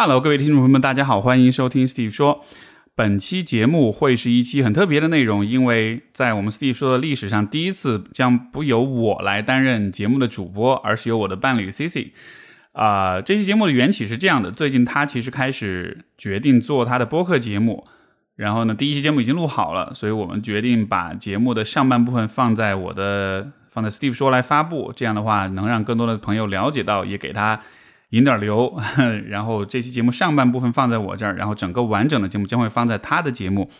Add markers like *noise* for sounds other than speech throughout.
Hello，各位听众朋友们，大家好，欢迎收听 Steve 说。本期节目会是一期很特别的内容，因为在我们 Steve 说的历史上，第一次将不由我来担任节目的主播，而是由我的伴侣 Cici。啊，这期节目的缘起是这样的：最近他其实开始决定做他的播客节目，然后呢，第一期节目已经录好了，所以我们决定把节目的上半部分放在我的放在 Steve 说来发布，这样的话能让更多的朋友了解到，也给他。引点流，*laughs* 然后这期节目上半部分放在我这儿，然后整个完整的节目将会放在他的节目。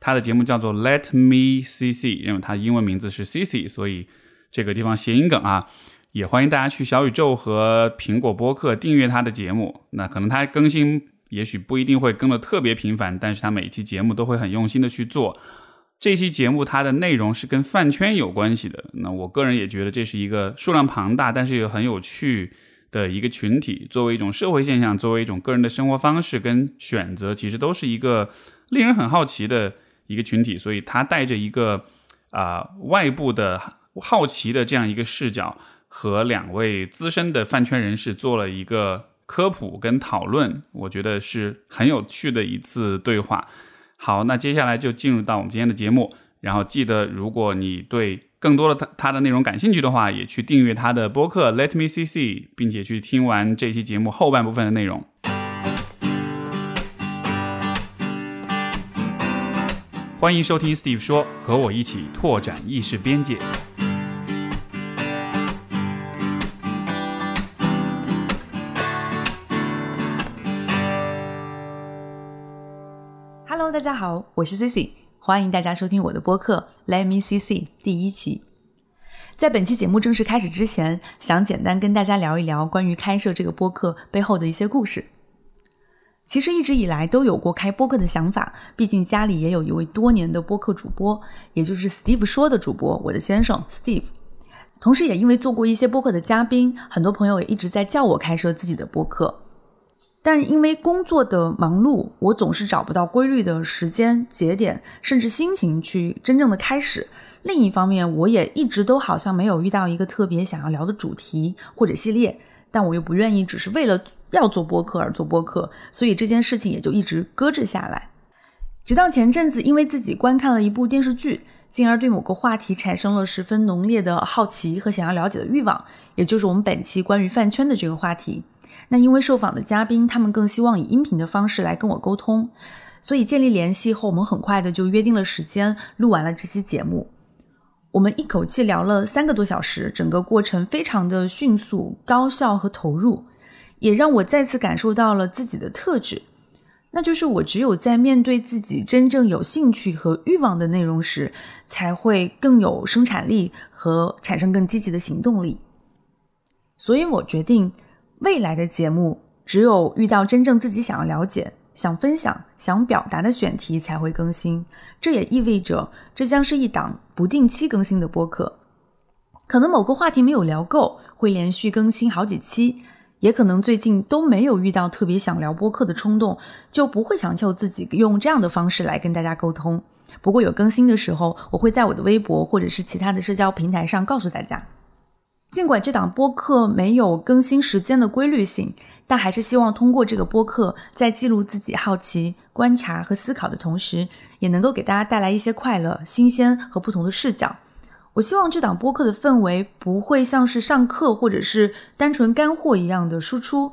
他的节目叫做 Let Me C C，因为他英文名字是 C C，所以这个地方谐音梗啊。也欢迎大家去小宇宙和苹果播客订阅他的节目。那可能他更新也许不一定会更的特别频繁，但是他每期节目都会很用心的去做。这期节目它的内容是跟饭圈有关系的。那我个人也觉得这是一个数量庞大，但是又很有趣。的一个群体，作为一种社会现象，作为一种个人的生活方式跟选择，其实都是一个令人很好奇的一个群体。所以，他带着一个啊外部的好奇的这样一个视角，和两位资深的饭圈人士做了一个科普跟讨论，我觉得是很有趣的一次对话。好，那接下来就进入到我们今天的节目。然后记得，如果你对更多的他他的内容感兴趣的话，也去订阅他的播客 Let Me See See，并且去听完这期节目后半部分的内容。欢迎收听 Steve 说，和我一起拓展意识边界。Hello，大家好，我是 Cici。欢迎大家收听我的播客《Let Me See See》第一期。在本期节目正式开始之前，想简单跟大家聊一聊关于开设这个播客背后的一些故事。其实一直以来都有过开播客的想法，毕竟家里也有一位多年的播客主播，也就是 Steve 说的主播，我的先生 Steve。同时，也因为做过一些播客的嘉宾，很多朋友也一直在叫我开设自己的播客。但因为工作的忙碌，我总是找不到规律的时间节点，甚至心情去真正的开始。另一方面，我也一直都好像没有遇到一个特别想要聊的主题或者系列，但我又不愿意只是为了要做播客而做播客，所以这件事情也就一直搁置下来。直到前阵子，因为自己观看了一部电视剧，进而对某个话题产生了十分浓烈的好奇和想要了解的欲望，也就是我们本期关于饭圈的这个话题。那因为受访的嘉宾，他们更希望以音频的方式来跟我沟通，所以建立联系后，我们很快的就约定了时间，录完了这期节目。我们一口气聊了三个多小时，整个过程非常的迅速、高效和投入，也让我再次感受到了自己的特质，那就是我只有在面对自己真正有兴趣和欲望的内容时，才会更有生产力和产生更积极的行动力。所以我决定。未来的节目只有遇到真正自己想要了解、想分享、想表达的选题才会更新。这也意味着这将是一档不定期更新的播客。可能某个话题没有聊够，会连续更新好几期；也可能最近都没有遇到特别想聊播客的冲动，就不会强求自己用这样的方式来跟大家沟通。不过有更新的时候，我会在我的微博或者是其他的社交平台上告诉大家。尽管这档播客没有更新时间的规律性，但还是希望通过这个播客，在记录自己好奇、观察和思考的同时，也能够给大家带来一些快乐、新鲜和不同的视角。我希望这档播客的氛围不会像是上课或者是单纯干货一样的输出，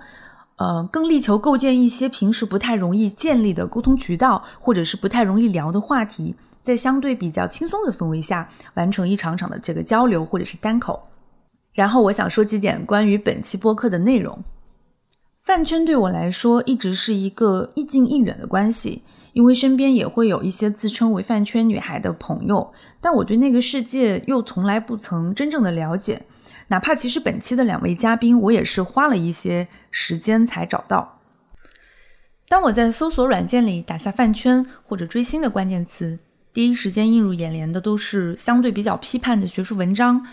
呃，更力求构建一些平时不太容易建立的沟通渠道，或者是不太容易聊的话题，在相对比较轻松的氛围下，完成一场场的这个交流或者是单口。然后我想说几点关于本期播客的内容。饭圈对我来说一直是一个亦近亦远的关系，因为身边也会有一些自称为饭圈女孩的朋友，但我对那个世界又从来不曾真正的了解。哪怕其实本期的两位嘉宾，我也是花了一些时间才找到。当我在搜索软件里打下饭圈或者追星的关键词，第一时间映入眼帘的都是相对比较批判的学术文章。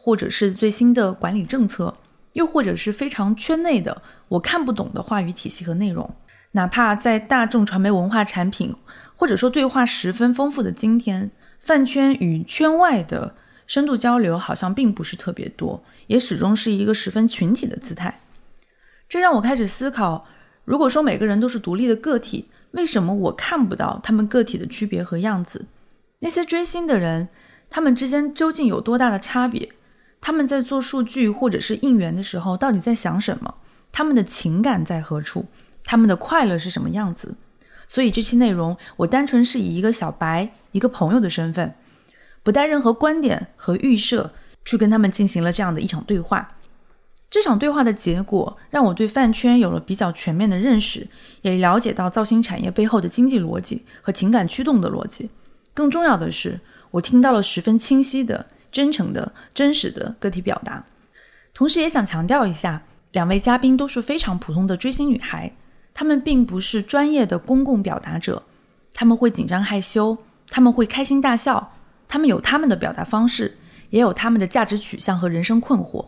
或者是最新的管理政策，又或者是非常圈内的我看不懂的话语体系和内容。哪怕在大众传媒文化产品或者说对话十分丰富的今天，饭圈与圈外的深度交流好像并不是特别多，也始终是一个十分群体的姿态。这让我开始思考：如果说每个人都是独立的个体，为什么我看不到他们个体的区别和样子？那些追星的人，他们之间究竟有多大的差别？他们在做数据或者是应援的时候，到底在想什么？他们的情感在何处？他们的快乐是什么样子？所以这期内容，我单纯是以一个小白、一个朋友的身份，不带任何观点和预设，去跟他们进行了这样的一场对话。这场对话的结果，让我对饭圈有了比较全面的认识，也了解到造星产业背后的经济逻辑和情感驱动的逻辑。更重要的是，我听到了十分清晰的、真诚的、真实的个体表达。同时，也想强调一下，两位嘉宾都是非常普通的追星女孩，她们并不是专业的公共表达者，她们会紧张害羞，她们会开心大笑，她们有她们的表达方式，也有她们的价值取向和人生困惑。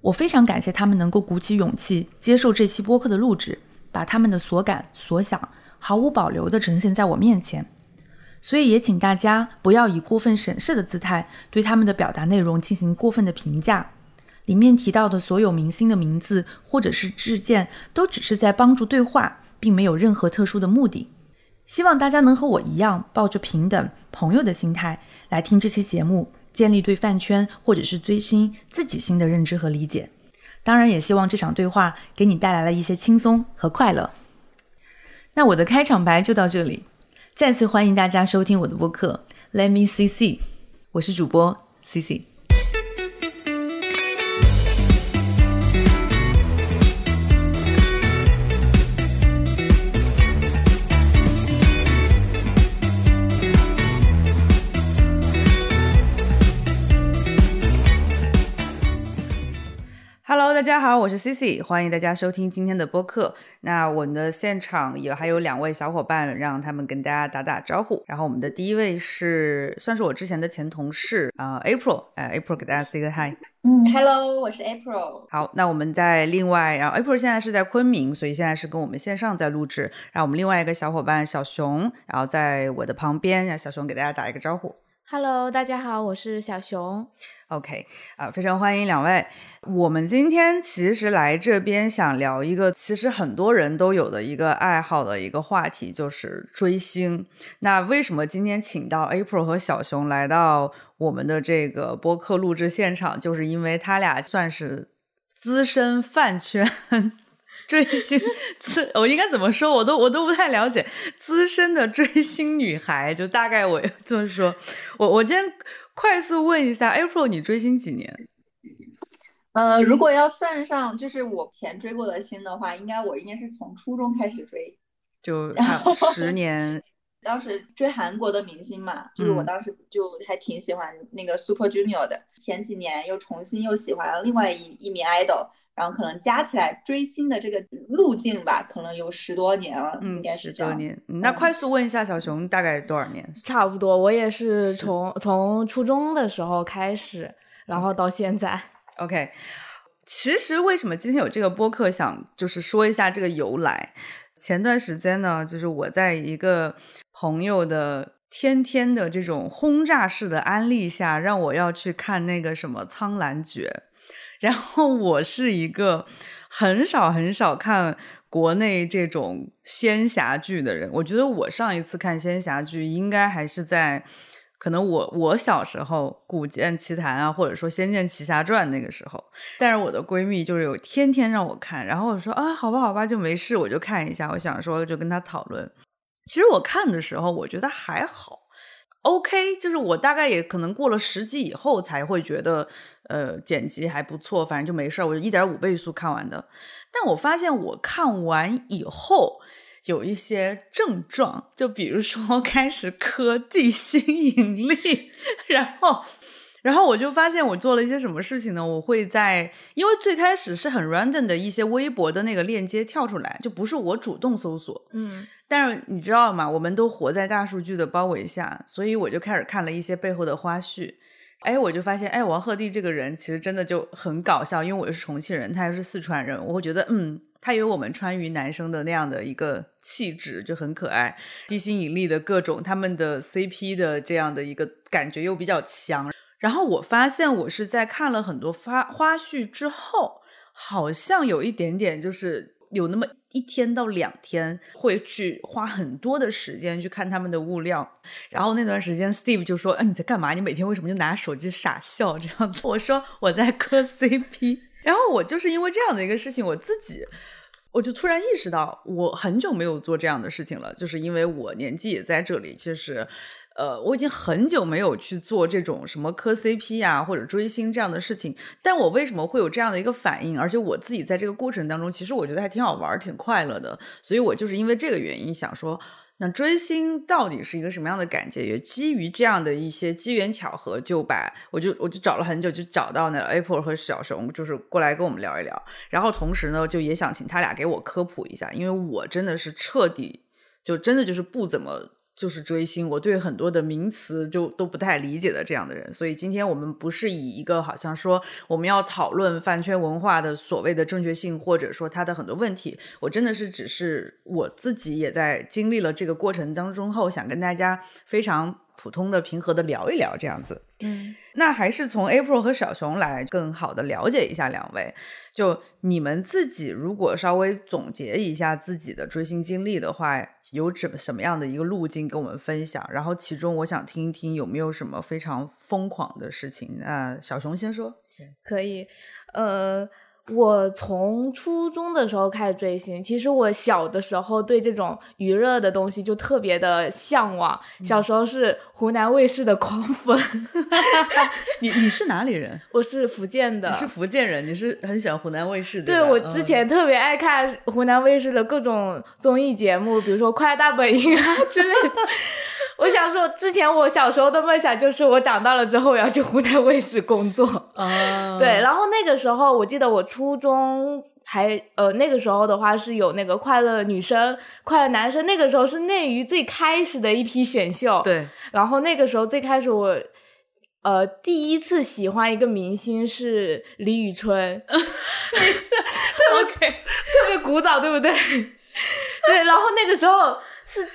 我非常感谢他们能够鼓起勇气接受这期播客的录制，把他们的所感所想毫无保留地呈现在我面前。所以也请大家不要以过分审视的姿态对他们的表达内容进行过分的评价。里面提到的所有明星的名字或者是事件，都只是在帮助对话，并没有任何特殊的目的。希望大家能和我一样，抱着平等朋友的心态来听这期节目。建立对饭圈或者是追星自己新的认知和理解，当然也希望这场对话给你带来了一些轻松和快乐。那我的开场白就到这里，再次欢迎大家收听我的播客《Let Me See See》，我是主播 C C。Hello，大家好，我是 Cici，欢迎大家收听今天的播客。那我们的现场也还有两位小伙伴，让他们跟大家打打招呼。然后我们的第一位是算是我之前的前同事啊，April，哎，April 给大家 say 个 hi。嗯，Hello，我是 April。好，那我们在另外，然后 April 现在是在昆明，所以现在是跟我们线上在录制。然后我们另外一个小伙伴小熊，然后在我的旁边，让小熊给大家打一个招呼。Hello，大家好，我是小熊。OK，啊，非常欢迎两位。我们今天其实来这边想聊一个，其实很多人都有的一个爱好的一个话题，就是追星。那为什么今天请到 April 和小熊来到我们的这个播客录制现场？就是因为他俩算是资深饭圈 *laughs* 追星，资我应该怎么说？我都我都不太了解，资深的追星女孩，就大概我就是说，我我今天快速问一下 April，你追星几年？呃，如果要算上就是我前追过的星的话，应该我应该是从初中开始追，就十年。*laughs* 当时追韩国的明星嘛，就是我当时就还挺喜欢那个 Super Junior 的。前几年又重新又喜欢了另外一一名 idol，然后可能加起来追星的这个路径吧，可能有十多年了，应该是十多年。那快速问一下小熊，大概多少年？差不多，我也是从从初中的时候开始，然后到现在。OK，其实为什么今天有这个播客，想就是说一下这个由来。前段时间呢，就是我在一个朋友的天天的这种轰炸式的安利下，让我要去看那个什么《苍兰诀》，然后我是一个很少很少看国内这种仙侠剧的人，我觉得我上一次看仙侠剧应该还是在。可能我我小时候《古剑奇谭》啊，或者说《仙剑奇侠传》那个时候，但是我的闺蜜就是有天天让我看，然后我说啊，好吧好吧，就没事，我就看一下。我想说就跟她讨论。其实我看的时候，我觉得还好，OK，就是我大概也可能过了十集以后才会觉得，呃，剪辑还不错，反正就没事，我就一点五倍速看完的。但我发现我看完以后。有一些症状，就比如说 *laughs* 开始磕地心引力，然后，然后我就发现我做了一些什么事情呢？我会在，因为最开始是很 random 的一些微博的那个链接跳出来，就不是我主动搜索，嗯，但是你知道吗？我们都活在大数据的包围下，所以我就开始看了一些背后的花絮，哎，我就发现，哎，王鹤棣这个人其实真的就很搞笑，因为我是重庆人，他又是四川人，我会觉得，嗯。他有我们川渝男生的那样的一个气质，就很可爱。地心引力的各种，他们的 CP 的这样的一个感觉又比较强。然后我发现，我是在看了很多花花絮之后，好像有一点点，就是有那么一天到两天会去花很多的时间去看他们的物料。然后那段时间，Steve 就说：“哎、你在干嘛？你每天为什么就拿手机傻笑这样子？”我说：“我在磕 CP。”然后我就是因为这样的一个事情，我自己。我就突然意识到，我很久没有做这样的事情了，就是因为我年纪也在这里，就是，呃，我已经很久没有去做这种什么磕 CP 啊或者追星这样的事情。但我为什么会有这样的一个反应？而且我自己在这个过程当中，其实我觉得还挺好玩、挺快乐的。所以我就是因为这个原因想说，那追星到底是一个什么样的感觉？也基于这样的一些机缘巧合，就把我就我就找了很久，就找到那 Apple 和小熊，就是过来跟我们聊一聊。然后同时呢，就也想请他俩给我科普一下，因为我真的是彻底就真的就是不怎么。就是追星，我对很多的名词就都不太理解的这样的人，所以今天我们不是以一个好像说我们要讨论饭圈文化的所谓的正确性，或者说它的很多问题，我真的是只是我自己也在经历了这个过程当中后，想跟大家非常普通的、平和的聊一聊这样子。嗯，那还是从 April 和小熊来更好的了解一下两位。就你们自己如果稍微总结一下自己的追星经历的话，有怎什么样的一个路径跟我们分享？然后其中我想听一听有没有什么非常疯狂的事情。那小熊先说。可以，呃。我从初中的时候开始追星，其实我小的时候对这种娱乐的东西就特别的向往。小时候是湖南卫视的狂粉，*laughs* 你你是哪里人？我是福建的，你是福建人，你是很喜欢湖南卫视的对吧我之前特别爱看湖南卫视的各种综艺节目，比如说《快乐大本营》啊之类的。*laughs* 我想说，之前我小时候的梦想就是我长大了之后我要去湖南卫视工作。啊，对，然后那个时候我记得我初中还呃那个时候的话是有那个快乐女生、快乐男生，那个时候是内娱最开始的一批选秀。，对，然后那个时候最开始我。呃，第一次喜欢一个明星是李宇春，*laughs* 对 OK，特别古早，对不对？*laughs* 对，然后那个时候是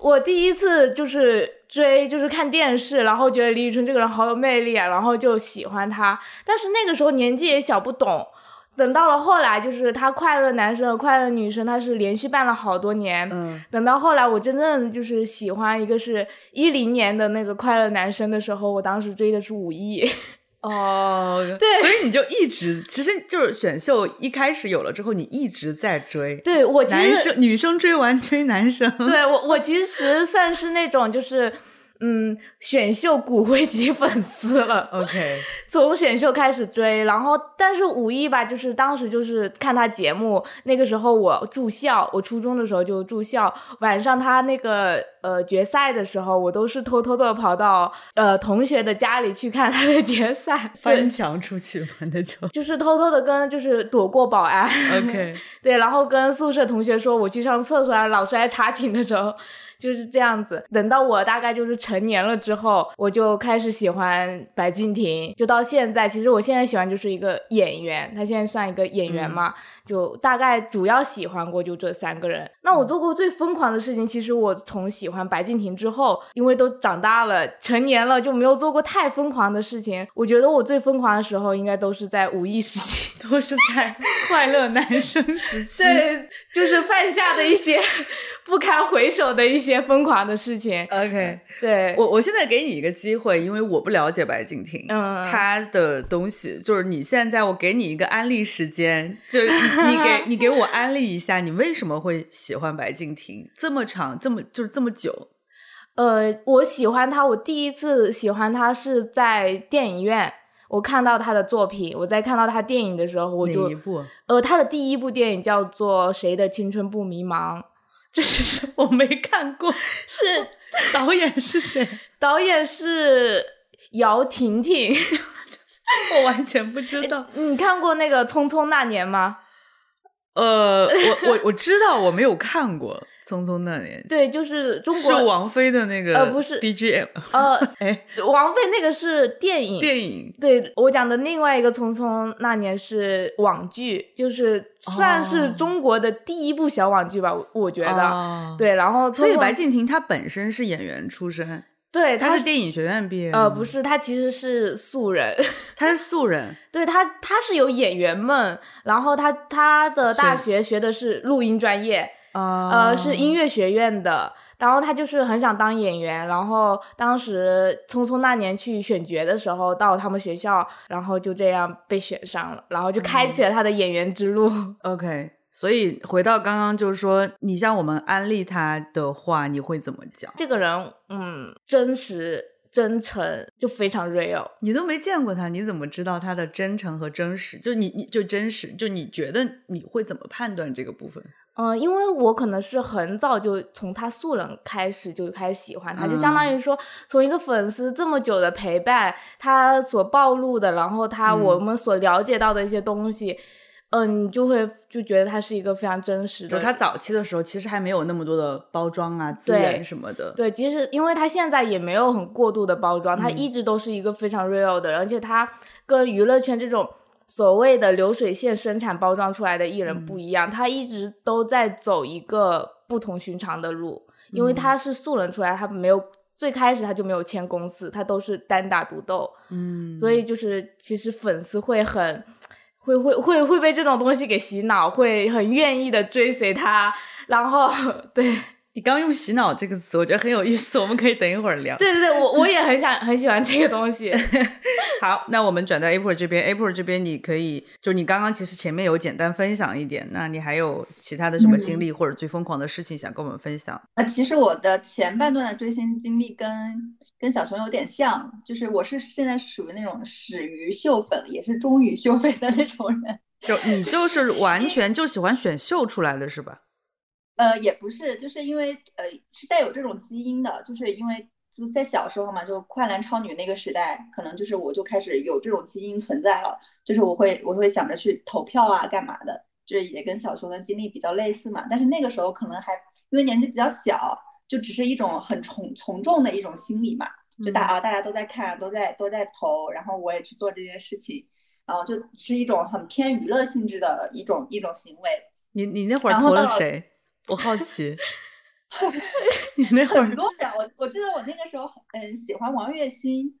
我第一次就是追，就是看电视，然后觉得李宇春这个人好有魅力啊，然后就喜欢他。但是那个时候年纪也小，不懂。等到了后来，就是他快乐男生和快乐女生，他是连续办了好多年。嗯，等到后来，我真正就是喜欢一个是一零年的那个快乐男生的时候，我当时追的是武艺。*laughs* 哦，对所以你就一直，其实就是选秀一开始有了之后，你一直在追。对我其实男生女生追完追男生，对我，我其实算是那种就是，嗯，选秀骨灰级粉丝了。，OK，*laughs* 从选秀开始追，然后但是五一吧，就是当时就是看他节目，那个时候我住校，我初中的时候就住校，晚上他那个呃决赛的时候，我都是偷偷的跑到呃同学的家里去看他的决赛，翻，墙出去嘛，那就就是偷偷的跟就是躲过保安 OK。*laughs* 对，然后跟宿舍同学说我去上厕所啊，老师来查寝的时候。就是这样子，等到我大概就是成年了之后，我就开始喜欢白敬亭，就到现在，其实我现在喜欢就是一个演员，他现在算一个演员嘛，就大概主要喜欢过就这三个人。那我做过最疯狂的事情，其实我从喜欢白敬亭之后，因为都长大了，成年了，就没有做过太疯狂的事情。我觉得我最疯狂的时候，应该都是在五一时期。都是在 *laughs* 快乐男生时期。对，就是犯下的一些不堪回首的一些疯狂的事情。，OK，对，我我现在给你一个机会，因为我不了解白敬亭，嗯他的东西就是你现在我给你一个安利时间，就是 *laughs* 你 *laughs* 你给你给我安利一下，你为什么会喜欢白敬亭这么长，这么就是这么久？呃，我喜欢他，我第一次喜欢他是在电影院。我看到他的作品，我在看到他电影的时候，我就？呃，他的第一部电影叫做《谁的青春不迷茫》，这是我没看过，*laughs* 是导演是谁？*laughs* 导演是姚婷婷。我完全不知道。你看过那个《匆匆那年》吗？呃，我我我知道，我没有看过《匆匆那年》，对，就是中国是国王菲的那个呃不是 BGM，呃，*laughs* 哎，王菲那个是电影，电影对我讲的另外一个《匆匆那年》是网剧，就是算是哦中国的第一部小网剧吧，我我觉得。哦对，然后匆匆所以白敬亭他本身是演员出身，对，他他是电影学院毕业呃，不，是，他其实是素人。*laughs* 他是素人。对他，他是有演员梦，然后他他的大学学的是录音专业，啊呃，是音乐学院的。然后他就是很想当演员，然后当时匆匆那年去选角的时候，到他们学校，然后就这样被选上了，然后就开启了他的演员之路。OK，所以回到刚刚就是说，你像我们安利他的话，你会怎么讲？这个人，嗯，真实、真诚，就非常 real。你都没见过他，你怎么知道他的真诚和真实？就你你就真实，就你觉得你会怎么判断这个部分？嗯，因为我可能是很早就从他素人开始就开始喜欢他，就相当于说从一个粉丝这么久的陪伴，他所暴露的，然后他嗯我们所了解到的一些东西，嗯，你就会就觉得他是一个非常真实的。就他早期的时候，其实还没有那么多的包装啊、资源什么的。对，其实因为他现在也没有很过度的包装，他嗯一直都是一个非常 real 的人，而且他跟娱乐圈这种所谓的流水线生产包装出来的艺人嗯不一样，他一直都在走一个不同寻常的路，因为嗯他是素人出来，他没有最开始他就没有签公司，他都是单打独斗，嗯，所以就是其实粉丝会很。会会会会被这种东西给洗脑，会很愿意的追随他，然后 *laughs* 对。你刚用“洗脑”这个词，我觉得很有意思，我们可以等一会儿聊。对对对，我我也很想很喜欢这个东西。*laughs* 好，那我们转到 April 这边，April 这边你可以，就你刚刚其实前面有简单分享一点，那你还有其他的什么经历或者最疯狂的事情想跟我们分享？啊，其实我的前半段的追星经历跟跟小熊有点像，就是我是现在是属于那种始于秀粉，也是终于秀 *laughs* 粉的那种人。就你就是完全就喜欢选秀出来的是吧？呃，也不是，就是因为呃是带有这种基因的，就是因为就是在小时候嘛，就快男超女那个时代，可能就是我就开始有这种基因存在了，就是我会我会想着去投票啊，干嘛的，就是也跟小熊的经历比较类似嘛。但是那个时候可能还因为年纪比较小，就只是一种很从从众的一种心理嘛，就大啊大家都在看，都在都在投，然后我也去做这件事情，然后就是一种很偏娱乐性质的一种一种行为。你你那会儿投了谁？我好奇。*laughs* *laughs* 你那会儿很多人，我我记得我那个时候很很喜欢王栎鑫，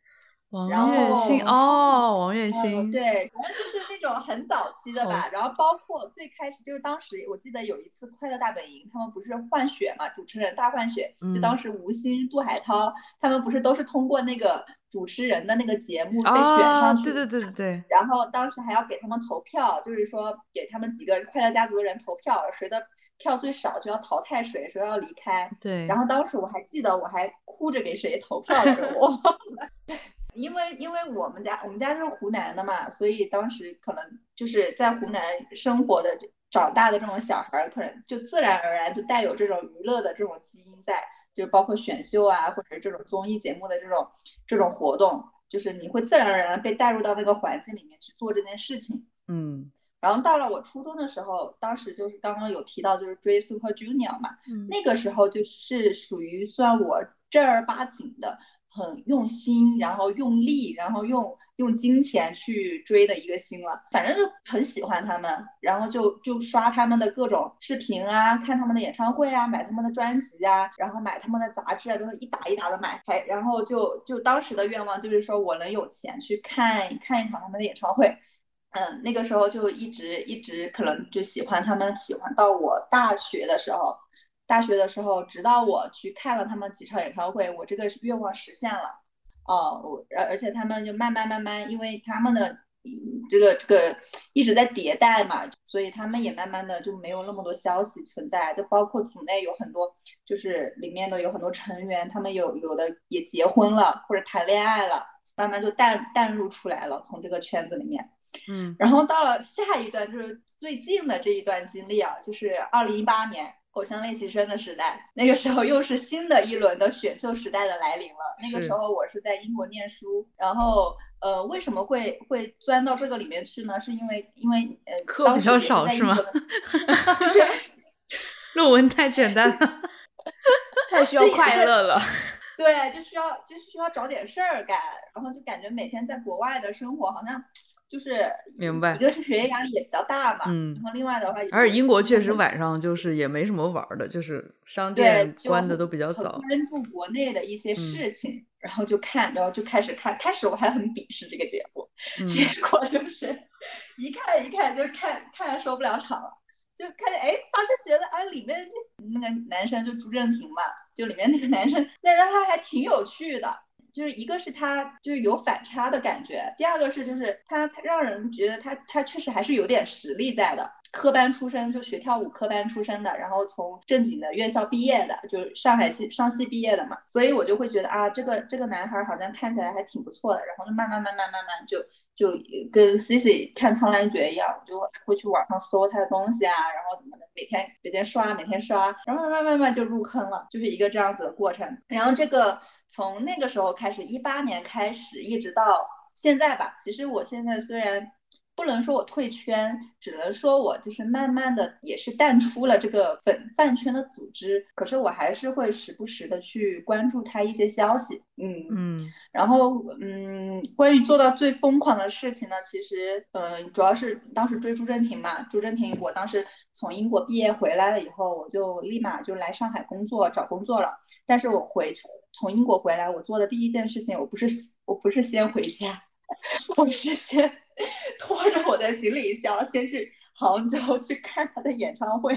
王栎鑫哦，王栎嗯，鑫，对，反正就是那种很早期的吧。然后包括最开始就是当时我记得有一次《快乐大本营》，他们不是换血嘛，主持人大换血，就嗯当时吴昕、杜海涛他们不是都是通过那个主持人的那个节目被选啊，上去，对对对对对，然后当时还要给他们投票，就是说给他们几个快乐家族的人投票，谁的票最少就要淘汰谁，谁要离开。对，然后当时我还记得，我还哭着给谁投票我忘了。*laughs* 因为因为我们家我们家就是湖南的嘛，所以当时可能就是在湖南生活的长大的这种小孩儿，可能就自然而然就带有这种娱乐的这种基因在，就包括选秀啊，或者这种综艺节目的这种这种活动，就是你会自然而然被带入到那个环境里面去做这件事情。嗯然后到了我初中的时候，当时就是刚刚有提到，就是追 Super Junior 嘛，嗯那个时候就是属于算我正儿八经的很用心，然后用力，然后用用金钱去追的一个星了。反正就很喜欢他们，然后就就刷他们的各种视频啊，看他们的演唱会啊，买他们的专辑啊，然后买他们的杂志啊，都是一沓一沓的买。还然后就就当时的愿望就是说我能有钱去看看一场他们的演唱会。嗯，那个时候就一直一直可能就喜欢他们，喜欢到我大学的时候，大学的时候，直到我去看了他们几场演唱会，我这个愿望实现了。哦，我而而且他们就慢慢慢慢，因为他们的这个这个一直在迭代嘛，所以他们也慢慢的就没有那么多消息存在，就包括组内有很多，就是里面的有很多成员，他们有有的也结婚了或者谈恋爱了，慢慢就淡淡入出来了，从这个圈子里面。嗯然后到了下一段，就是最近的这一段经历啊，就是二零一八年偶像练习生的时代，那个时候又是新的一轮的选秀时代的来临了。那个时候我是在英国念书，然后呃，为什么会会钻到这个里面去呢？是因为因为呃，课比较少是吗 *laughs* 就是论文太简单了。*laughs* 太需要快乐了。对，就需要就需要找点事儿干，然后就感觉每天在国外的生活好像就是明白一个是学业压力也比较大嘛，嗯然后另外的话，而且英国确实晚。上就是也没什么玩儿的，就是商店，关的都比较早。关注国内的一些嗯事情，然后就看，然后就开始看。开始我还很鄙视这个节目，嗯结果就是一看一看就看看着受不了场了，就看见哎，发现觉得啊里面这那个男生就朱正廷嘛，就里面那个男生，那个他还挺有趣的。就是一个是他就是有反差的感觉，第二个是就是他他让人觉得他他确实还是有点实力在的。科班出身，就学跳舞科班出身的，然后从正经的院校毕业的，就是上海系上戏毕业的嘛，所以我就会觉得啊，这个这个男孩好像看起来还挺不错的，然后就慢慢慢慢慢慢就就跟 Cici 看《苍兰诀》一样，我就会去网上搜他的东西啊，然后怎么的，每天每天刷，每天刷，然后慢慢慢慢就入坑了，就是一个这样子的过程。然后这个从那个时候开始，一八年开始，一直到现在吧，其实我现在虽然。不能说我退圈，只能说我就是慢慢的也是淡出了这个粉饭圈的组织，可是我还是会时不时的去关注他一些消息，嗯。嗯。然后嗯，关于做到最疯狂的事情呢，其实呃主要是当时追朱正廷嘛，朱正廷我当时从英国毕业回来了以后，我就立马就来上海工作找工作了，但是我回从英国回来，我做的第一件事情，我不是我不是先回家，*laughs* 我是先。拖着我的行李箱，先去杭州去看他的演唱会。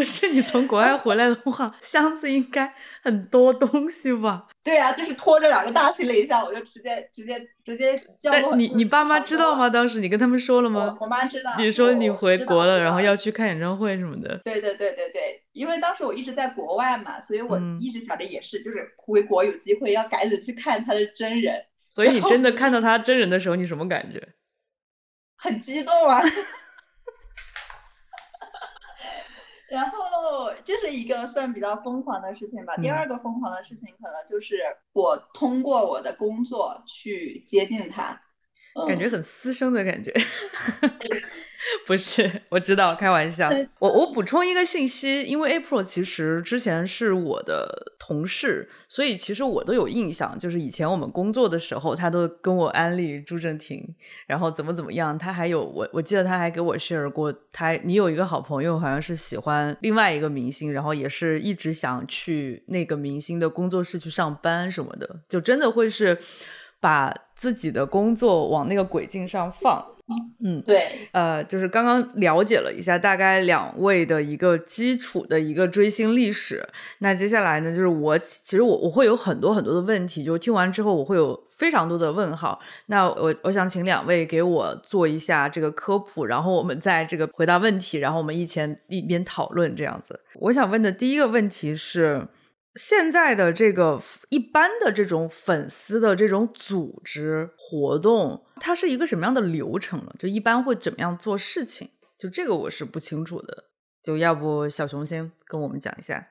不是你从国外回来的话，箱子应该很多东西吧？对啊，就是拖着两个大行李箱，我就直接直接直接叫但你你爸妈知道吗？当时你跟他们说了吗？我我妈知道。你说你回国了，然后要去。看演唱会什么的。对对对对对，因为当时我一直在国外嘛，所以我嗯一直想着也是，就是回国有机会要赶紧去看他的真人。所以你真的看到他真人的时候，你什么感觉？很激动啊！然后这是一个算比较疯狂的事情吧。第嗯二个疯狂的事情可能就是我通过我的工作去接近他，嗯感觉很私生的感觉。*laughs* 不是，我知道，开玩笑。我我补充一个信息，因为 April 其实之前是我的同事，所以其实我都有印象，就是以前我们工作的时候，他都跟我安利朱正廷，然后怎么怎么样。他还有我我记得他还给我 share 过，他你有一个好朋友好像是喜欢另外一个明星，然后也是一直想去那个明星的工作室去上班什么的，就真的会是把自己的工作往那个轨径上放。嗯，对，呃，就是刚刚了解了一下大概两位的一个基础的一个追星历史。那接下来呢，就是我其实我我会有很多很多的问题，就听完之后我会有非常多的问号。那我我想请两位给我做一下这个科普，然后我们在这个回答问题，然后我们一前一边讨论这样子。我想问的第一个问题是。现在的这个一般的这种粉丝的这种组织活动，它是一个什么样的流程呢？就一般会怎么样做事情？就这个我是不清楚的。就要不小熊先跟我们讲一下。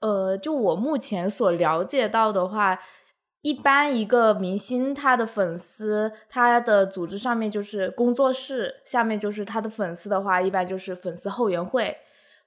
呃，就我目前所了解到的话，一般一个明星他的粉丝，他的组织上面就是工作室，下面就是他的粉丝的话，一般就是粉丝后援会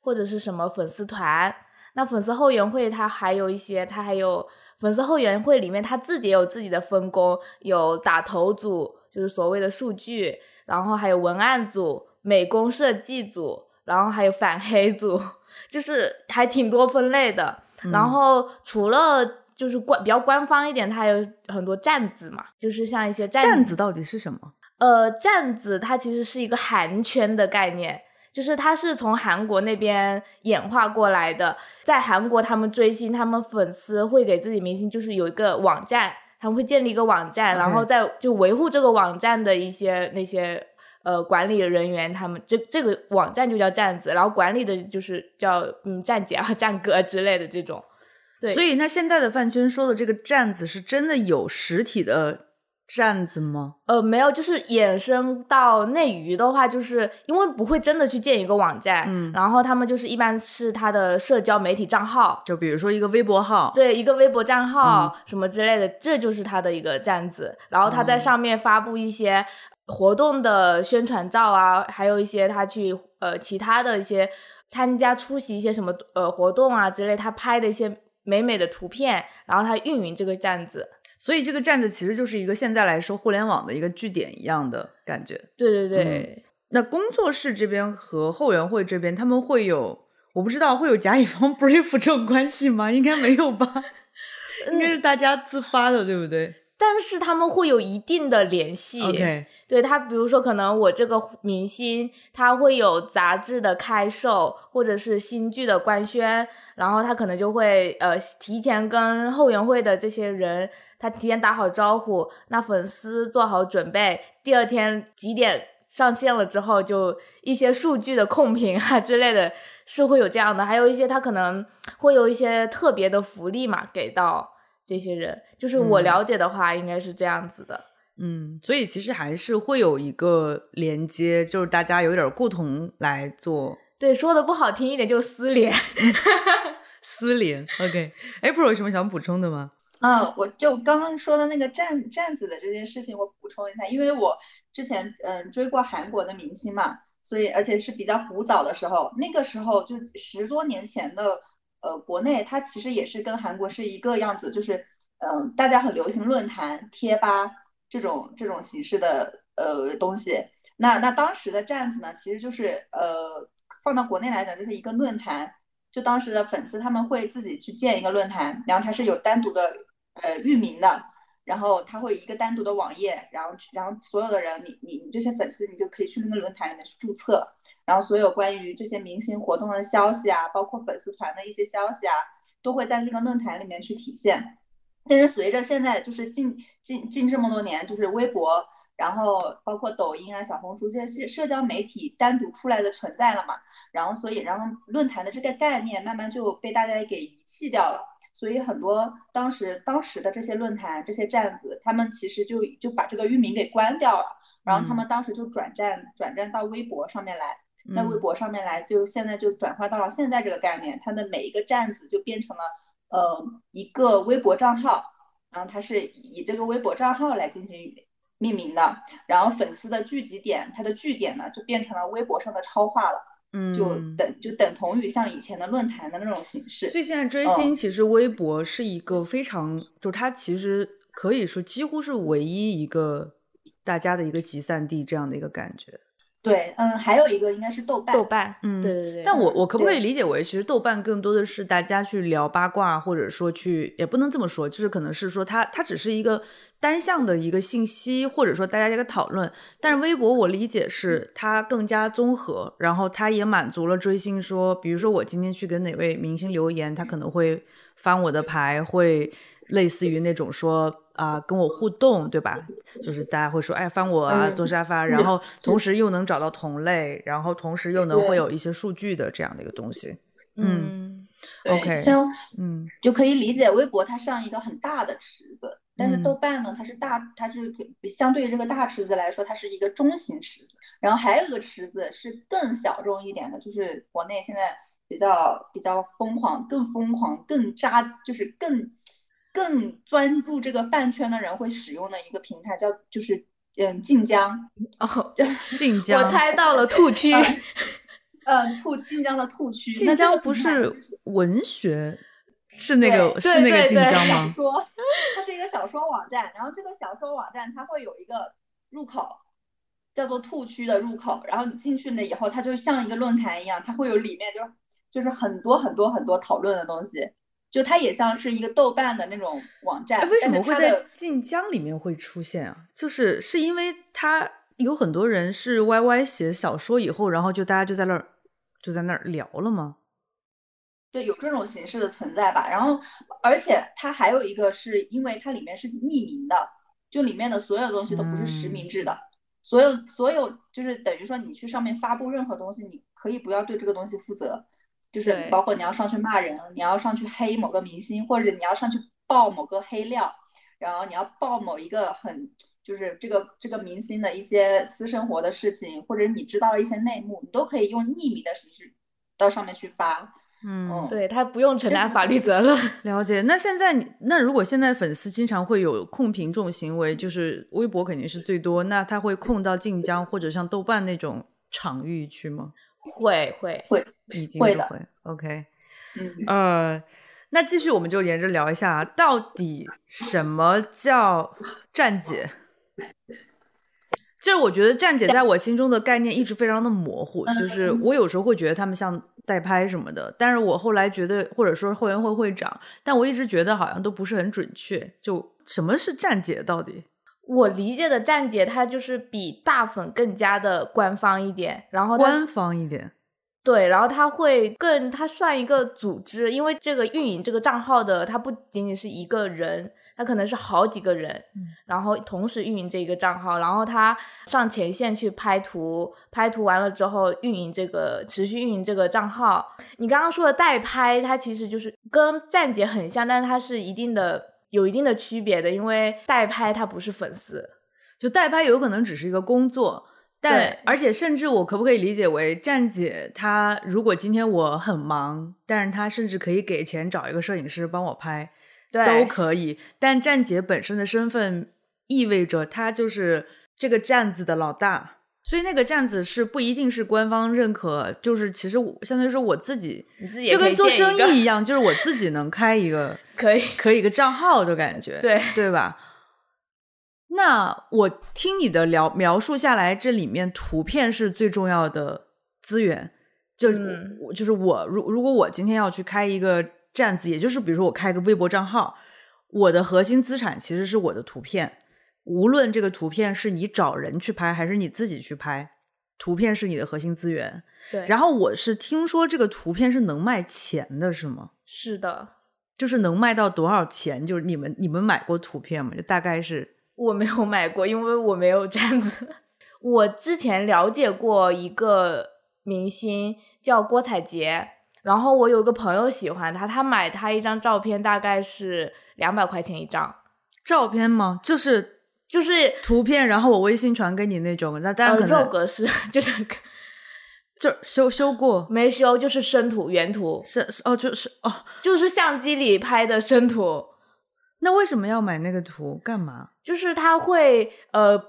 或者是什么粉丝团。那粉丝后援会它还有一些，它还有粉丝后援会里面它自己也有自己的分工，有打头组，就是所谓的数据，然后还有文案组、美工设计组，然后还有反黑组，就是还挺多分类的。然后除了就是官比较官方一点，它还有很多站子嘛，就是像一些站站子到底是什么？呃，站子它其实是一个韩圈的概念。就是他是从韩国那边演化过来的，在韩国他们追星，他们粉丝会给自己明星就是有一个网站，他们会建立一个网站然后在就维护这个网站的一些那些呃管理人员，他们这这个网站就叫站子，然后管理的就是叫嗯站姐啊、*laughs* 站哥之类的这种。对，所以那现在的饭圈说的这个站子是真的有实体的站子吗？呃，没有，就是衍生到内娱的话，就是因为不会真的去建一个网站，嗯然后他们就是一般是他的社交媒体账号，就比如说一个微博号，对，一个微博账嗯号、什么之类的，这就是他的一个站子，然后他在哦上面发布一些活动的宣传照啊，还有一些他去呃其他的一些参加出席一些什么呃活动啊之类，他拍的一些美美的图片，然后他运营这个站子。所以这个站子其实就是一个现在来说互联网的一个据点一样的感觉。对对对，那工作室这边和后援会这边他们会有，我不知道会有甲乙方 *laughs* brief 这种关系吗？应该没有吧？*laughs* 应该是大家自发的，对不对？但是他们会有一定的联系。OK，对他，比如说，可能我这个明星他会有杂志的开售，或者是新剧的官宣，然后他可能就会呃提前跟后援会的这些人，他提前打好招呼，那粉丝做好准备，第二天几点上线了之后，就一些数据的控评啊之类的，是会有这样的，还有一些他可能会有一些特别的福利嘛给到这些人，就是我嗯了解的话，应该是这样子的。嗯，所以其实还是会有一个连接，就是大家有点共同来做对，说的不好听一点就是撕脸。*laughs* 私联。OK，April、有什么想补充的吗？嗯，我就刚刚说的那个站站子的这件事情，我补充一下，因为我之前嗯追过韩国的明星嘛，所以而且是比较古早的时候，那个时候就十多年前的呃国内，它其实也是跟韩国是一个样子，就是嗯大家很流行论坛、贴吧这种这种形式的呃东西。那那当时的站子呢，其实就是呃放到国内来讲，就是一个论坛。就当时的粉丝他们会自己去建一个论坛，然后它是有单独的呃域名的，然后它会一个单独的网页，然后然后所有的人，你你你这些粉丝，你就可以去那个论坛里面去注册，然后所有关于这些明星活动的消息啊，包括粉丝团的一些消息啊，都会在这个论坛里面去体现。但是随着现在就是近近近这么多年，就是微博，然后包括抖音啊、小红书这些社社交媒体单独出来的存在了嘛，然后所以然后论坛的这个概念慢慢就被大家给遗弃掉了。所以很多当时当时的这些论坛、这些站子，他们其实就就把这个域名给关掉了，然后他们当时就转战转战到微博上面来，在微嗯博上面来，就现在就转化到了现在这个概念，它的每一个站子就变成了呃一个微博账号，然后它是以这个微博账号来进行命名的，然后粉丝的聚集点，它的据点呢就变成了微博上的超话了，嗯，就等就等同于像以前的论坛的那种形式。所以现在追嗯星其实微博是一个非常，就是它其实可以说几乎是唯一一个大家的一个集散地这样的一个感觉。对，嗯，还有一个应该是豆瓣，豆瓣，嗯对对对。但我我可不可以理解为，其实豆瓣更多的是大家去聊八卦，或者说去也不能这么说，就是可能是说它它只是一个单向的一个信息，或者说大家一个讨论。但是微博我理解是它更加综合，然后它也满足了追星说，比如说我今天去跟哪位明星留言，他可能会翻我的牌，会类似于那种说。啊、跟我互动，对吧？就是大家会说，哎，翻我啊，嗯坐沙发，然后同时又能找到同类，然后同时又能会有一些数据的这样的一个东西。嗯，对 OK 像嗯就可以理解微博它像一个很大的池子，但是嗯豆瓣呢，它是大，它是相对于这个大池子来说，它是一个中型池子。然后还有一个池子是更小众一点的，就是国内现在比较比较疯狂、更疯狂、更渣，就是更更专注这个饭圈的人会使用的一个平台，叫就是嗯晋江，哦，晋江，*laughs* 我猜到了兔区。嗯兔晋江的兔区。晋江不是文学，是那个是那个晋江吗？说，它是一个小说网站，然后这个小说网站它会有一个入口，叫做兔区的入口，然后你进去了以后，它就像一个论坛一样，它会有里面就就是很多很多很多讨论的东西，就它也像是一个豆瓣的那种网站，哎，为什么会在晋江里面会出现啊？就是是因为它有很多人是 YY 写小说以后，然后就大家就在那儿就在那儿聊了吗？对，有这种形式的存在吧。然后，而且它还有一个是因为它里面是匿名的，就里面的所有东西都不是实名制的，所有所有就是等于说你去上面发布任何东西，你可以不要对这个东西负责，就是包括你要上去骂人，你要上去黑某个明星，或者你要上去爆某个黑料，然后你要爆某一个很就是这个这个明星的一些私生活的事情，或者你知道一些内幕，你都可以用匿名的形式到上面去发。嗯，对他不用承担法律责任。*laughs* 了解。那现在你那如果现在粉丝经常会有控评这种行为，就是微博肯定是最多，那他会控到晋江或者像豆瓣那种场域去吗？会会会，已经会。OK，嗯，呃，那继续我们就沿着聊一下，到底什么叫站姐？就是我觉得站姐在我心中的概念一直非常的模糊，就是我有时候会觉得他们像代拍什么的，但是我后来觉得或者说会员会会长，但我一直觉得好像都不是很准确。就什么是站姐到底？我理解的站姐，她就是比大粉更加的官方一点，然后官方一点，对，然后他会更，他算一个组织，因为这个运营这个账号的，他不仅仅是一个人。他可能是好几个人，然后同时运营这一个账号，然后他上前线去拍图，拍图完了之后运营这个持续运营这个账号。你刚刚说的代拍，它其实就是跟站姐很像，但是它是一定的有一定的区别的，因为代拍他不是粉丝，就代拍有可能只是一个工作，但而且甚至我可不可以理解为站姐她如果今天我很忙，但是她甚至可以给钱找一个摄影师帮我拍。都可以，但站姐本身的身份意味着她就是这个站子的老大，所以那个站子是不一定是官方认可，就是其实我相当于说我自己，你自己就跟做生意一样，就是我自己能开一个 *laughs* 可以可以一个账号的感觉，对对吧？那我听你的聊描述下来，这里面图片是最重要的资源，就我就是我如如果我今天要去开一个。站子，也就是比如说我开个微博账号，我的核心资产其实是我的图片，无论这个图片是你找人去拍还是你自己去拍，图片是你的核心资源。对。然后我是听说这个图片是能卖钱的，是吗？是的。就是能卖到多少钱？就是你们你们买过图片吗？就大概是 *laughs* 我没有买过，因为我没有站子。*laughs* 我之前了解过一个明星叫郭采洁。然后我有个朋友喜欢她，他买她一张照片大概是两百块钱一张，照片吗？就是就是图片，然后我微信传给你那种。那当然可能肉格式，*laughs* 就是就修修过没修，就是生图原图，是哦，就是哦，就是相机里拍的生图。那为什么要买那个图干嘛？就是他会呃，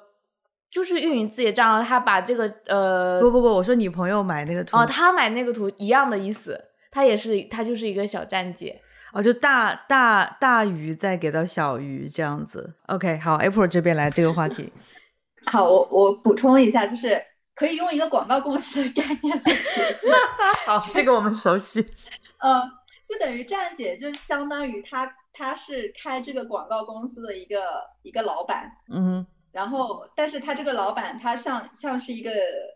就是运营自己的账号，他把这个呃，不不不，我说你朋友买那个图哦，他买那个图一样的意思。他也是，他就是一个小站姐哦，就大大大鱼再给到小鱼这样子。OK，好，April 这边来这个话题。*laughs* 好，我我补充一下，就是可以用一个广告公司的概念来解释。*laughs* 好，这个我们熟悉。*laughs* 嗯，就等于站姐，就相当于她她是开这个广告公司的一个一个老板。嗯。然后，但是他这个老板，他像像是一个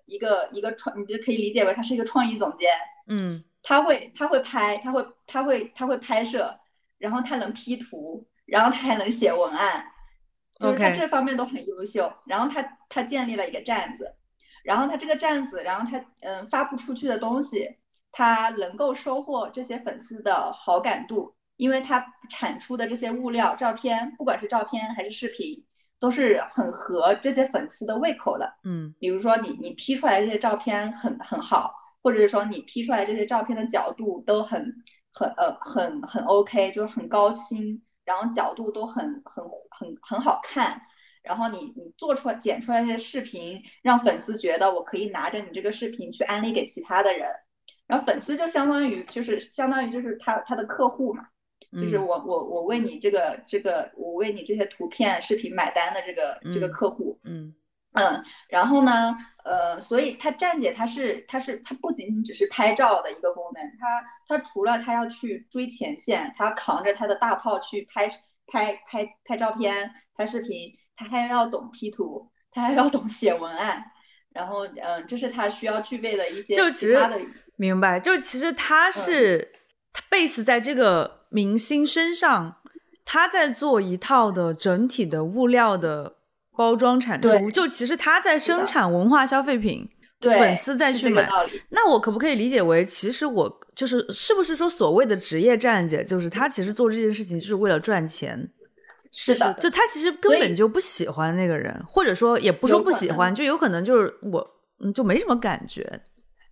一个一个创，你就可以理解为他是一个创意总监。嗯。他会，他会拍，他会，他会，他会拍摄，然后他能 P 图，然后他还能写文案，就是他这方面都很优秀。然后他他建立了一个站子，然后他这个站子，然后他嗯发布出去的东西，他能够收获这些粉丝的好感度，因为他产出的这些物料、照片，不管是照片还是视频，都是很合这些粉丝的胃口的。嗯，比如说你你 P 出来这些照片很很好。或者是说你 P 出来这些照片的角度都很很呃很很 OK，就是很高清，然后角度都很很很很好看，然后你你做出来剪出来这些视频，让粉丝觉得我可以拿着你这个视频去安利给其他的人，然后粉丝就相当于就是相当于就是他他的客户嘛，就是我我我为你这个这个我为你这些图片视频买单的这个这个客户，嗯。嗯，然后呢，呃，所以它站姐它是它是它不仅仅只是拍照的一个功能，它它除了它要去追前线，它扛着它的大炮去拍拍拍拍照片、拍视频，它还要懂 P 图，它还要懂写文案，然后嗯，这是它需要具备的一些其他的。明白，就是其实它是它 base 在这个明星身上，他在做一套的整体的物料的。包装产出，就其实他在生产文化消费品，粉丝再去买。那我可不可以理解为，其实我就是是不是说所谓的职业站姐，就是他其实做这件事情就是为了赚钱？是的，就他其实根本就不喜欢那个人，或者说也不说不喜欢，就有可能就是我嗯就没什么感觉。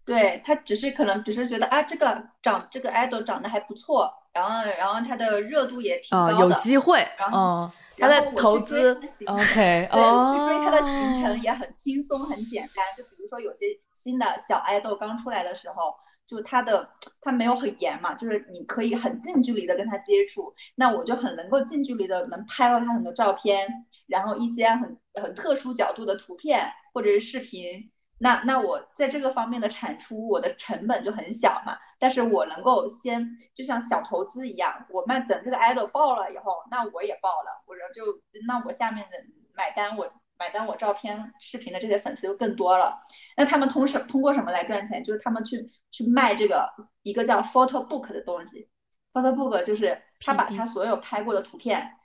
对他只是可能只是觉得啊，这个长这个 idol 长得还不错，然后然后他的热度也挺高的，有机会，然后。他的投资，OK，对，去追他的行程也很轻松很简单。就比如说有些新的小爱豆刚出来的时候，就他的他没有很严嘛，就是你可以很近距离的跟他接触，那我就很能够近距离的能拍到他很多照片，然后一些很很特殊角度的图片或者是视频。那那我在这个方面的产出，我的成本就很小嘛。但是我能够先就像小投资一样，我卖等这个 idol 爆了以后，那我也爆了，或者就那我下面的买单我买单我照片视频的这些粉丝就更多了。那他们通什通过什么来赚钱？就是他们去去卖这个一个叫 photo book 的东西。photo book 就是他把他所有拍过的图片，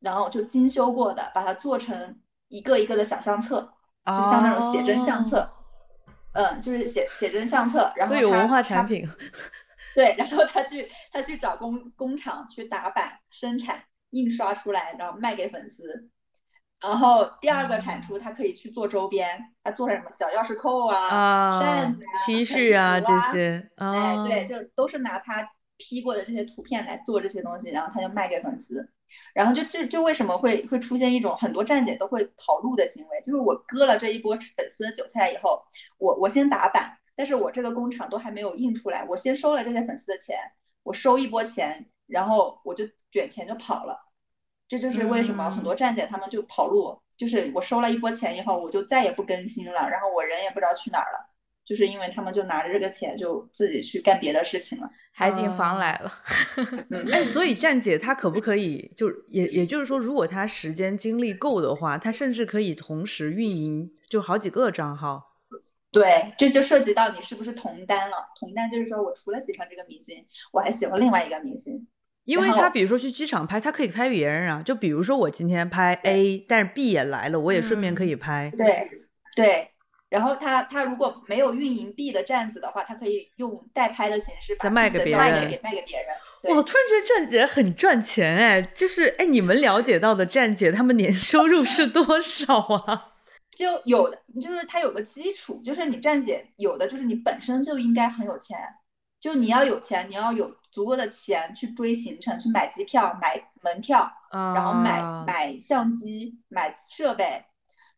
然后就精修过的，把它做成一个一个的小相册，就像那种写真相册。嗯，就是写写真相册，然后有文化产品，对，然后他去他去找工工厂去打版生产印刷出来，然后卖给粉丝。然后第二个产出，他可以去做周边，他做什么小钥匙扣啊、扇子啊、T 恤啊这些，哎，对，就都是拿他 P 过的这些图片来做这些东西，然后他就卖给粉丝。然后就就就为什么会会出现一种很多站姐都会跑路的行为，就是我割了这一波粉丝的韭菜以后，我我先打板，但是我这个工厂都还没有印出来，我先收了这些粉丝的钱，我收一波钱，然后我就卷钱就跑了，这就是为什么很多站姐他们就跑路，就是我收了一波钱以后，我就再也不更新了，然后我人也不知道去哪儿了。就是因为他们就拿着这个钱就自己去干别的事情了，海景房来了。*laughs* 哎，所以站姐她可不可以就也也就是说，如果她时间精力够的话，她甚至可以同时运营就好几个账号。对，这就涉及到你是不是同单了。同单就是说我除了喜欢这个明星，我还喜欢另外一个明星。因为他比如说去机场拍，他可以拍别人啊。就比如说我今天拍 A，但是 B 也来了，我也顺便可以拍。对对。然后他他如果没有运营 B 的站子的话，他可以用代拍的形式再卖给别人，卖给卖给别人。我，突然觉得站姐很赚钱哎！就是哎，你们了解到的站姐他们年收入是多少啊？*laughs* 就有的就是他有个基础，就是你站姐有的就是你本身就应该很有钱，就你要有钱，你要有足够的钱去追行程，去买机票、买门票，然后买买相机、买设备。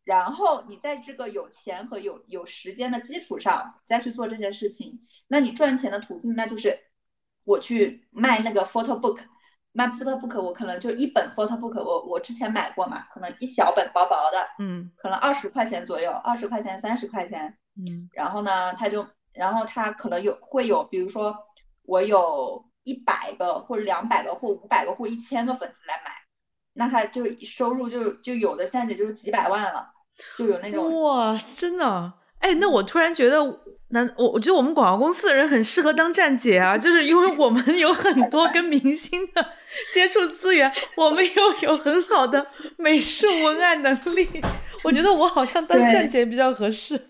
然后你在这个有钱和有有时间的基础上再去做这件事情，那你赚钱的途径那就是我去卖那个 photo book，卖 photo book，我可能就一本 photo book，我我之前买过嘛，可能一小本薄薄的，嗯，可能二十块钱左右，二十块钱三十块钱，嗯，然后呢，他就然后他可能有会有，比如说我有一百个或者两百个或五百个或一千个粉丝来买，那他就收入就就有的站姐就是几百万了。就有那种哇，真的哎，那我突然觉得，那我我觉得我们广告公司的人很适合当站姐啊，就是因为我们有很多跟明星的接触资源，我们又有很好的美术文案能力，我觉得我好像当站姐比较合适。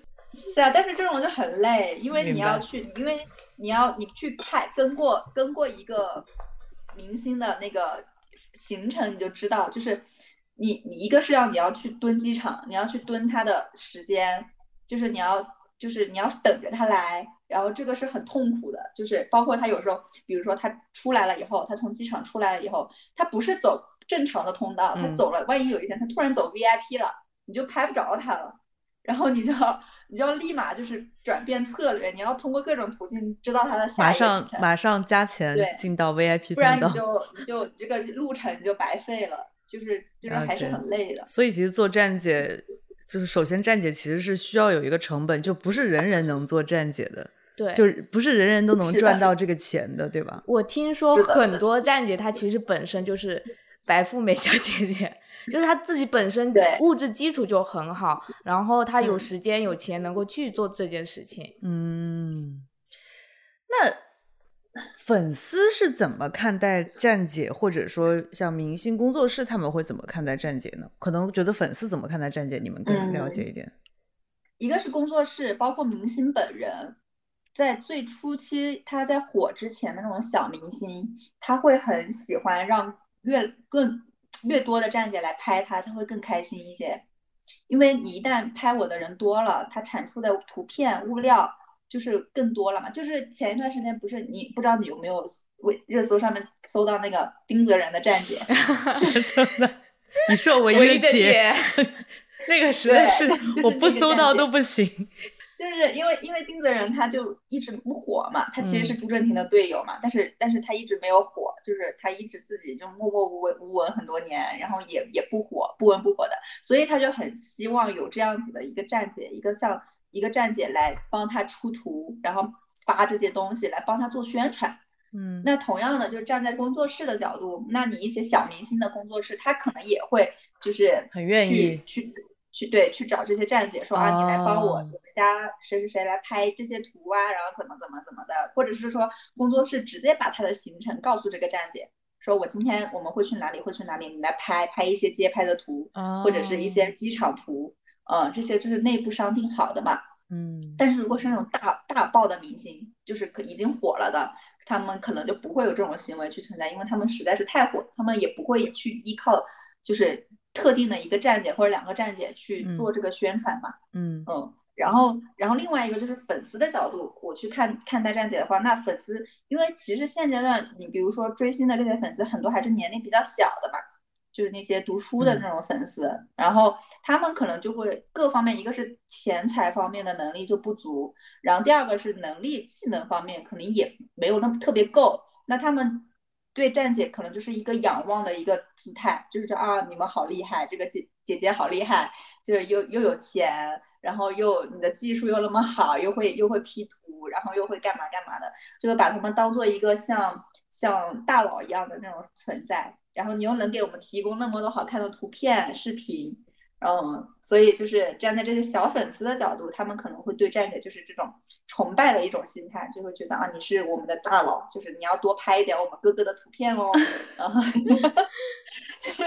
是啊，但是这种就很累，因为你要去，因为你要你去拍跟过跟过一个明星的那个行程，你就知道就是。你你一个是要你要去蹲机场，你要去蹲他的时间，就是你要就是你要等着他来，然后这个是很痛苦的，就是包括他有时候，比如说他出来了以后，他从机场出来了以后，他不是走正常的通道，他走了，万一有一天他突然走 VIP 了，你就拍不着他了，然后你就要你就要立马就是转变策略，你要通过各种途径知道他的下一马上马上加钱进到 VIP 不然你就你就这个路程你就白费了。就是就是还是很累的，所以其实做站姐，就是首先站姐其实是需要有一个成本，就不是人人能做站姐的，对，就是不是人人都能赚到这个钱的，对吧？我听说很多站姐她其实本身就是白富美小姐姐，*laughs* 就是她自己本身物质基础就很好，然后她有时间有钱能够去做这件事情，嗯，那。粉丝是怎么看待站姐，或者说像明星工作室他们会怎么看待站姐呢？可能觉得粉丝怎么看待站姐，你们更了解一点。一个是工作室，包括明星本人，在最初期他在火之前的那种小明星，他会很喜欢让越更越多的站姐来拍他，他会更开心一些。因为你一旦拍我的人多了，他产出的图片物料。就是更多了嘛，就是前一段时间不是你不知道你有没有微热搜上面搜到那个丁泽仁的站姐 *laughs* *laughs* 真的，你是我 *laughs* 唯一的姐，那个实在是我不搜到都不行。就是因为因为丁泽仁他就一直不火嘛，他其实是朱正廷的队友嘛，但是但是他一直没有火，就是他一直自己就默默无闻无闻很多年，然后也也不火，不温不火的，所以他就很希望有这样子的一个站姐，一个像一个站姐来帮他出图，然后发这些东西来帮他做宣传。嗯，那同样的，就是站在工作室的角度，那你一些小明星的工作室，他可能也会就是很愿意去去对去找这些站姐说啊，你来帮我我们家谁谁谁来拍这些图啊，然后怎么怎么怎么的，或者是说工作室直接把他的行程告诉这个站姐，说我今天我们会去哪里会去哪里，你来拍拍一些街拍的图，或者是一些机场图，呃，这些就是内部商定好的嘛。嗯，但是如果是那种大大爆的明星，就是可已经火了的。他们可能就不会有这种行为去存在，因为他们实在是太火，他们也不会去依靠就是特定的一个站姐或者两个站姐去做这个宣传嘛。嗯嗯，然后然后另外一个就是粉丝的角度，我去看看待站姐的话，那粉丝因为其实现阶段你比如说追星的这些粉丝很多还是年龄比较小的嘛。就是那些读书的那种粉丝，然后他们可能就会各方面，一个是钱财方面的能力就不足，然后第二个是能力技能方面可能也没有那么特别够，那他们对站姐可能就是一个仰望的一个姿态，就是说啊你们好厉害，这个姐姐姐好厉害，就是又又有钱，然后又你的技术又那么好，又会又会 P 图，然后又会干嘛干嘛的，就会把他们当做一个像像大佬一样的那种存在。然后你又能给我们提供那么多好看的图片、视频，嗯，所以就是站在这些小粉丝的角度，他们可能会对站姐就是这种崇拜的一种心态，就会觉得啊，你是我们的大佬，就是你要多拍一点我们哥哥的图片哦，*laughs* 然后 *laughs* 就是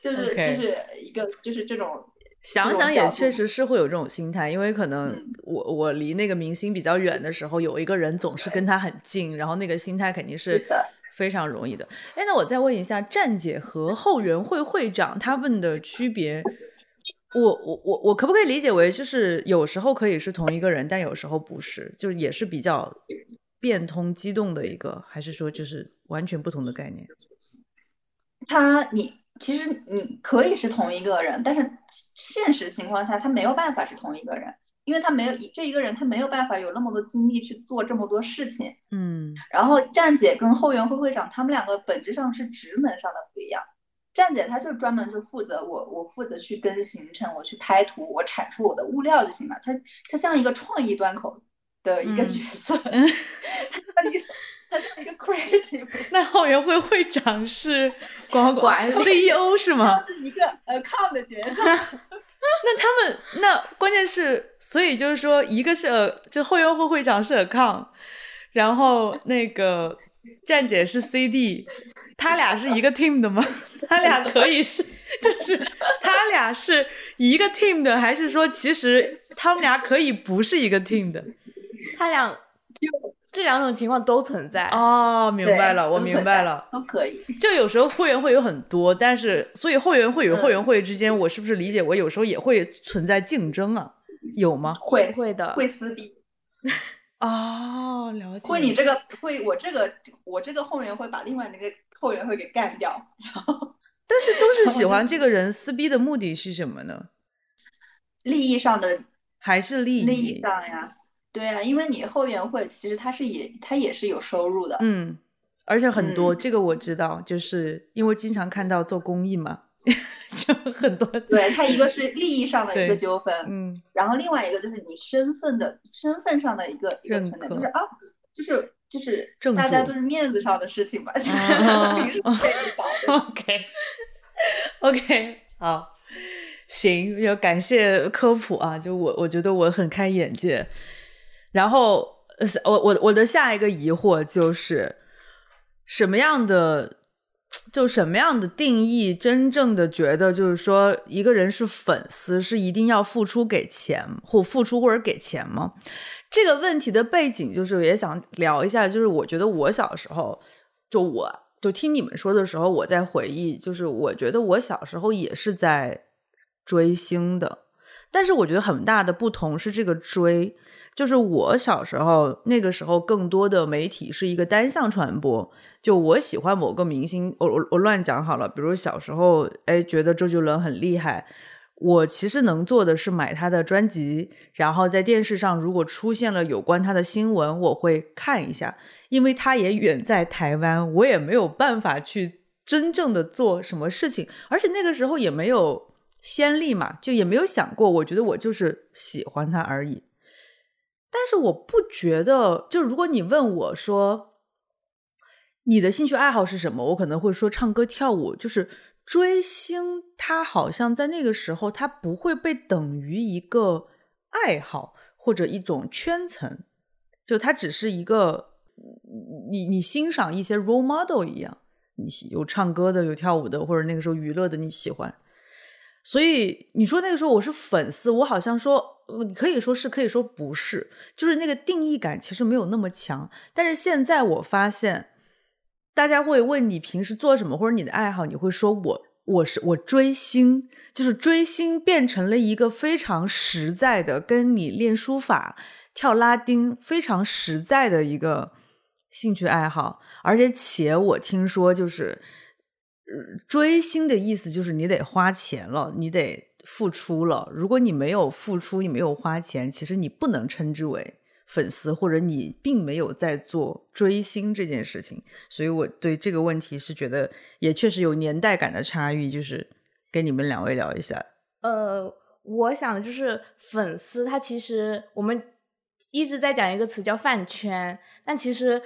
就是就是一个就是这种。想想也确实是会有这种心态，因为可能我我离那个明星比较远的时候，有一个人总是跟他很近，然后那个心态肯定是。非常容易的，哎，那我再问一下，站姐和后援会会长他们的区别，我我我我可不可以理解为，就是有时候可以是同一个人，但有时候不是，就是也是比较变通机动的一个，还是说就是完全不同的概念？他你其实你可以是同一个人，但是现实情况下他没有办法是同一个人。因为他没有这一个人，他没有办法有那么多精力去做这么多事情。嗯，然后站姐跟后援会会长，他们两个本质上是职能上的不一样。站姐她就专门就负责我，我负责去跟行程，我去拍图，我产出我的物料就行了。她她像一个创意端口的一个角色，*laughs* 她像一个她像一个 creative。*laughs* 那后援会会长是管管 CEO 是吗？是一个 account 的角色。*laughs* *laughs* 那他们那关键是，所以就是说，一个是就后援会会长是康然后那个站姐是 CD，他俩是一个 team 的吗？*laughs* 他俩可以是，*laughs* 就是他俩是一个 team 的，还是说其实他们俩可以不是一个 team 的？他俩就。这两种情况都存在哦，明白了，我明白了，都可以。就有时候会员会有很多，但是所以会员会与会员会之间，我是不是理解？我有时候也会存在竞争啊？有吗？会会的，会撕逼。*laughs* 哦，了解。会你这个会，我这个我这个后援会把另外那个后援会给干掉，然后。*laughs* 但是都是喜欢这个人，撕逼的目的是什么呢？利益上的还是利益？利益上呀。对啊，因为你后援会其实它是也它也是有收入的，嗯，而且很多这个我知道，就是因为经常看到做公益嘛，*laughs* 就很多。对，它一个是利益上的一个纠纷，嗯，然后另外一个就是你身份的身份上的一个认可，就是啊，就是就是大家都是面子上的事情吧，就是 *laughs* 平时可以搞。OK *laughs* OK，好，行，要感谢科普啊，就我我觉得我很开眼界。然后，我我我的下一个疑惑就是，什么样的，就什么样的定义，真正的觉得就是说，一个人是粉丝，是一定要付出给钱或付出或者给钱吗？这个问题的背景就是，也想聊一下，就是我觉得我小时候，就我就听你们说的时候，我在回忆，就是我觉得我小时候也是在追星的，但是我觉得很大的不同是这个追。就是我小时候那个时候，更多的媒体是一个单向传播。就我喜欢某个明星，我我我乱讲好了。比如小时候，哎，觉得周杰伦很厉害，我其实能做的是买他的专辑，然后在电视上如果出现了有关他的新闻，我会看一下。因为他也远在台湾，我也没有办法去真正的做什么事情，而且那个时候也没有先例嘛，就也没有想过。我觉得我就是喜欢他而已。但是我不觉得，就如果你问我说你的兴趣爱好是什么，我可能会说唱歌跳舞，就是。追星，它好像在那个时候，它不会被等于一个爱好或者一种圈层，就它只是一个你你欣赏一些 role model 一样，你有唱歌的，有跳舞的，或者那个时候娱乐的你喜欢。所以你说那个时候我是粉丝，我好像说你可以说是，可以说不是，就是那个定义感其实没有那么强。但是现在我发现。大家会问你平时做什么或者你的爱好，你会说我我是我追星，就是追星变成了一个非常实在的，跟你练书法、跳拉丁非常实在的一个兴趣爱好。而且且我听说，就是追星的意思就是你得花钱了，你得付出了。如果你没有付出，你没有花钱，其实你不能称之为。粉丝或者你并没有在做追星这件事情，所以我对这个问题是觉得也确实有年代感的差异，就是跟你们两位聊一下。呃，我想就是粉丝，他其实我们一直在讲一个词叫饭圈，但其实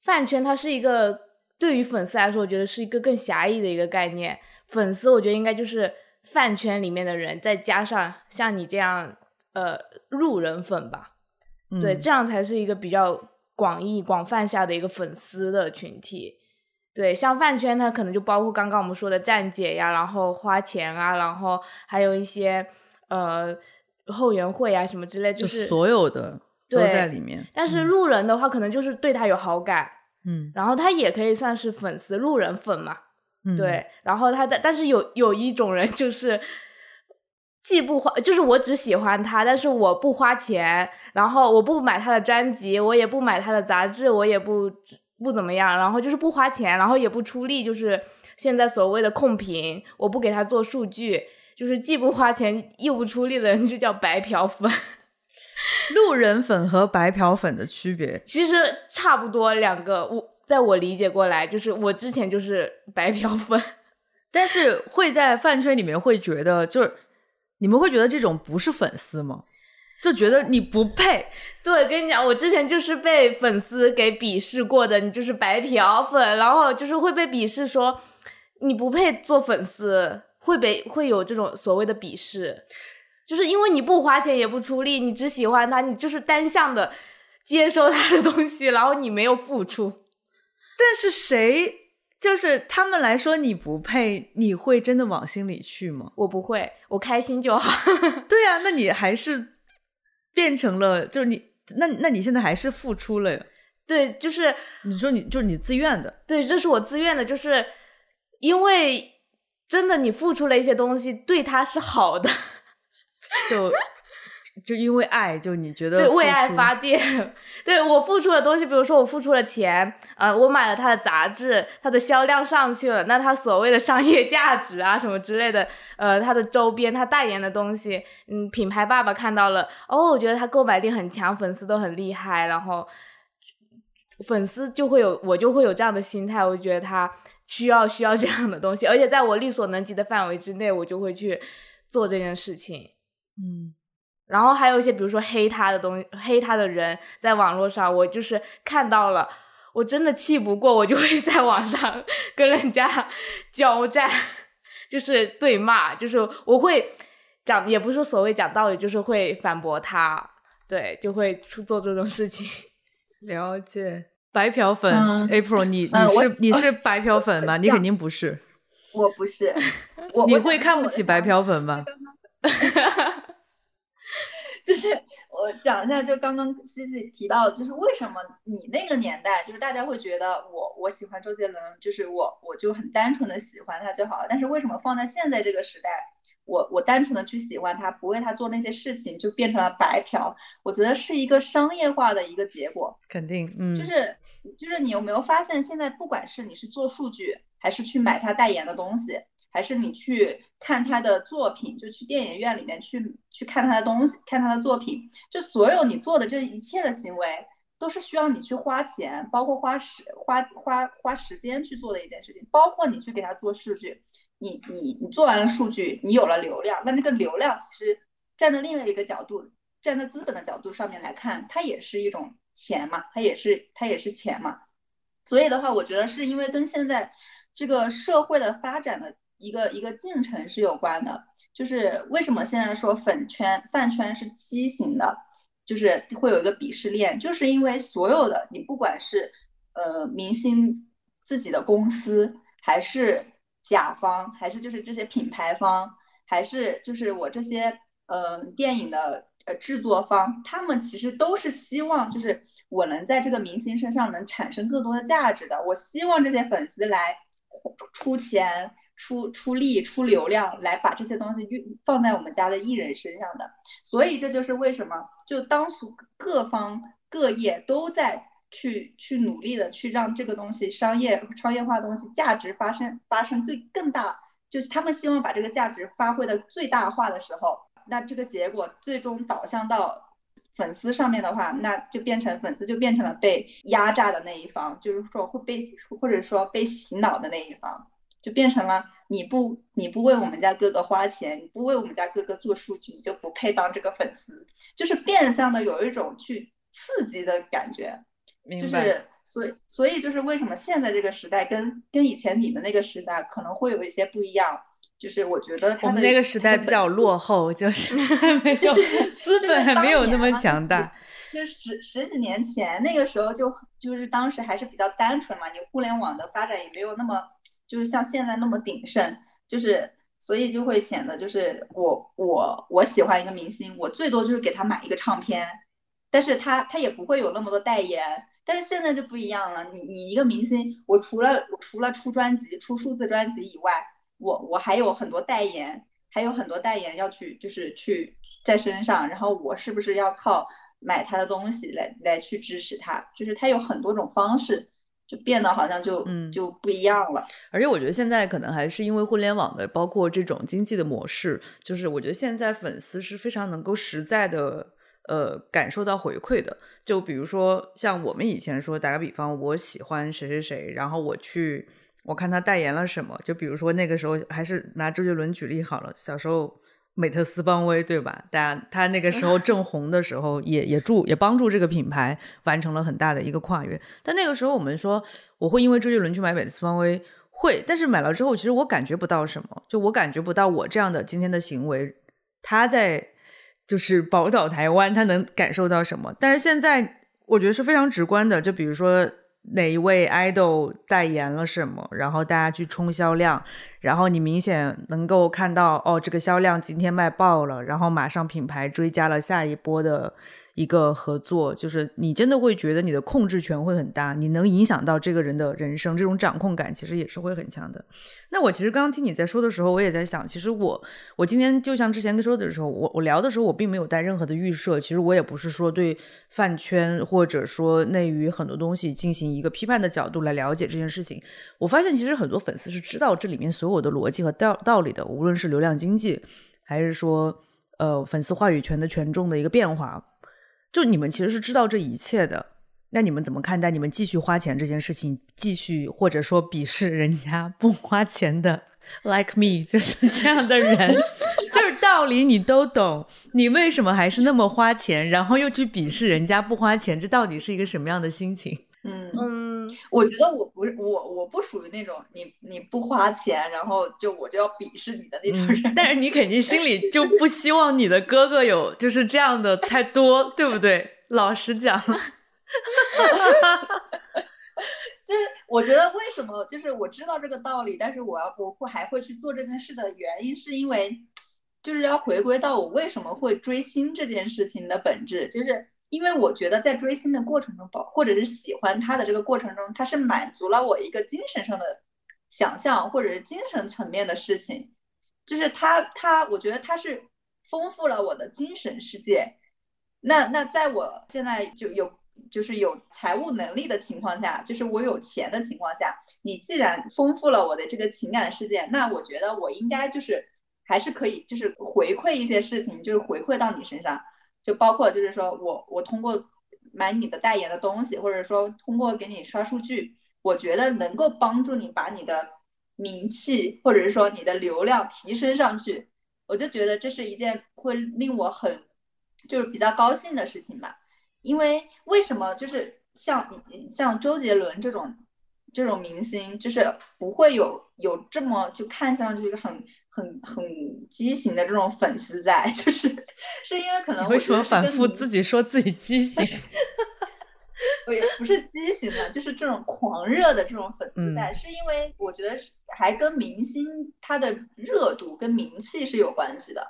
饭圈它是一个对于粉丝来说，我觉得是一个更狭义的一个概念。粉丝我觉得应该就是饭圈里面的人，再加上像你这样呃路人粉吧。对，这样才是一个比较广义、广泛下的一个粉丝的群体。对，像饭圈，它可能就包括刚刚我们说的站姐呀，然后花钱啊，然后还有一些呃后援会啊什么之类，就是所有的都在里面。但是路人的话，可能就是对他有好感，嗯，然后他也可以算是粉丝，路人粉嘛。对，然后他的，但是有有一种人就是。既不花，就是我只喜欢他，但是我不花钱，然后我不买他的专辑，我也不买他的杂志，我也不不怎么样，然后就是不花钱，然后也不出力，就是现在所谓的控评，我不给他做数据，就是既不花钱又不出力的人就叫白嫖粉。*laughs* 路人粉和白嫖粉的区别其实差不多，两个我在我理解过来，就是我之前就是白嫖粉，*laughs* 但是会在饭圈里面会觉得就是。你们会觉得这种不是粉丝吗？就觉得你不配。对，跟你讲，我之前就是被粉丝给鄙视过的，你就是白嫖粉，然后就是会被鄙视说你不配做粉丝，会被会有这种所谓的鄙视，就是因为你不花钱也不出力，你只喜欢他，你就是单向的接收他的东西，然后你没有付出。但是谁？就是他们来说你不配，你会真的往心里去吗？我不会，我开心就好。*laughs* 对呀，那你还是变成了，就是你，那那你现在还是付出了。对，就是你说你就是你自愿的。对，这是我自愿的，就是因为真的你付出了一些东西，对他是好的，*laughs* 就。就因为爱，就你觉得对为爱发电，*laughs* 对我付出的东西，比如说我付出了钱，呃，我买了他的杂志，他的销量上去了，那他所谓的商业价值啊什么之类的，呃，他的周边，他代言的东西，嗯，品牌爸爸看到了，哦，我觉得他购买力很强，粉丝都很厉害，然后粉丝就会有我就会有这样的心态，我觉得他需要需要这样的东西，而且在我力所能及的范围之内，我就会去做这件事情，嗯。然后还有一些，比如说黑他的东西，黑他的人，在网络上，我就是看到了，我真的气不过，我就会在网上 *laughs* 跟人家 *laughs* 交战，就是对骂，就是我会讲，也不是说所谓讲道理，就是会反驳他，对，就会出做这种事情。*laughs* 了解，白嫖粉，April，你你是你是白嫖粉吗？你肯定不是。我不是。你会看不起白嫖粉吗？就是我讲一下，就刚刚西西提到，就是为什么你那个年代，就是大家会觉得我我喜欢周杰伦，就是我我就很单纯的喜欢他就好了。但是为什么放在现在这个时代，我我单纯的去喜欢他，不为他做那些事情，就变成了白嫖？我觉得是一个商业化的一个结果。肯定，嗯，就是就是你有没有发现，现在不管是你是做数据，还是去买他代言的东西，还是你去看他的作品，就去电影院里面去去看他的东西，看他的作品，就所有你做的这一切的行为，都是需要你去花钱，包括花时花花花时间去做的一件事情，包括你去给他做数据，你你你做完了数据，你有了流量，那这个流量其实站在另外一个角度，站在资本的角度上面来看，它也是一种钱嘛，它也是它也是钱嘛。所以的话，我觉得是因为跟现在这个社会的发展的一个一个进程是有关的。就是为什么现在说粉圈饭圈是畸形的，就是会有一个鄙视链，就是因为所有的你不管是呃明星自己的公司，还是甲方，还是就是这些品牌方，还是就是我这些呃电影的。呃，制作方他们其实都是希望，就是我能在这个明星身上能产生更多的价值的。我希望这些粉丝来出钱、出出力、出流量，来把这些东西运放在我们家的艺人身上的。所以这就是为什么，就当属各方各业都在去去努力的去让这个东西商业商业化东西价值发生发生最更大，就是他们希望把这个价值发挥的最大化的时候。那这个结果最终导向到粉丝上面的话，那就变成粉丝就变成了被压榨的那一方，就是说会被或者说被洗脑的那一方，就变成了你不你不为我们家哥哥花钱，你不为我们家哥哥做数据，你就不配当这个粉丝，就是变相的有一种去刺激的感觉，就是所以所以就是为什么现在这个时代跟跟以前你们那个时代可能会有一些不一样。就是我觉得我们那个时代比较落后，就是 *laughs* 没有资本还没有那么强大。就十十几年前那个时候，就就是当时还是比较单纯嘛，你互联网的发展也没有那么就是像现在那么鼎盛，就是所以就会显得就是我我我喜欢一个明星，我最多就是给他买一个唱片，但是他他也不会有那么多代言。但是现在就不一样了，你你一个明星，我除了除了出专辑、出数字专辑以外。我我还有很多代言，还有很多代言要去，就是去在身上，然后我是不是要靠买他的东西来来去支持他？就是他有很多种方式，就变得好像就嗯就不一样了。而且我觉得现在可能还是因为互联网的，包括这种经济的模式，就是我觉得现在粉丝是非常能够实在的呃感受到回馈的。就比如说像我们以前说，打个比方，我喜欢谁谁谁，然后我去。我看他代言了什么，就比如说那个时候还是拿周杰伦举例好了。小时候美特斯邦威对吧？大家他那个时候 *laughs* 正红的时候，也也助也帮助这个品牌完成了很大的一个跨越。但那个时候我们说我会因为周杰伦去买美特斯邦威会，但是买了之后其实我感觉不到什么，就我感觉不到我这样的今天的行为，他在就是宝岛台湾他能感受到什么。但是现在我觉得是非常直观的，就比如说。哪一位 idol 代言了什么，然后大家去冲销量，然后你明显能够看到，哦，这个销量今天卖爆了，然后马上品牌追加了下一波的。一个合作，就是你真的会觉得你的控制权会很大，你能影响到这个人的人生，这种掌控感其实也是会很强的。那我其实刚刚听你在说的时候，我也在想，其实我我今天就像之前跟说的时候，我我聊的时候，我并没有带任何的预设，其实我也不是说对饭圈或者说内娱很多东西进行一个批判的角度来了解这件事情。我发现其实很多粉丝是知道这里面所有的逻辑和道道理的，无论是流量经济，还是说呃粉丝话语权的权重的一个变化。就你们其实是知道这一切的，那你们怎么看待你们继续花钱这件事情？继续或者说鄙视人家不花钱的，*laughs* like me，就是这样的人，*laughs* 就是道理你都懂，你为什么还是那么花钱，然后又去鄙视人家不花钱？这到底是一个什么样的心情？嗯嗯，我觉得我不是我我不属于那种你你不花钱，然后就我就要鄙视你的那种人。但是你肯定 *laughs* 心里就不希望你的哥哥有就是这样的太多，对不对？老实讲，*laughs* 就是我觉得为什么就是我知道这个道理，但是我要我会还会去做这件事的原因，是因为就是要回归到我为什么会追星这件事情的本质，就是。因为我觉得在追星的过程中，或者是喜欢他的这个过程中，他是满足了我一个精神上的想象，或者是精神层面的事情，就是他他，我觉得他是丰富了我的精神世界。那那在我现在就有就是有财务能力的情况下，就是我有钱的情况下，你既然丰富了我的这个情感世界，那我觉得我应该就是还是可以，就是回馈一些事情，就是回馈到你身上，就包括就是说我我通过买你的代言的东西，或者说通过给你刷数据，我觉得能够帮助你把你的名气或者说你的流量提升上去，我就觉得这是一件会令我很就是比较高兴的事情吧。因为为什么就是像像周杰伦这种这种明星，就是不会有有这么就看上去很很很畸形的这种粉丝在，*laughs* 就是是因为可能为什么反复自己说自己畸形？*laughs* 也不是畸形的，就是这种狂热的这种粉丝在，是因为我觉得还跟明星他的热度跟名气是有关系的，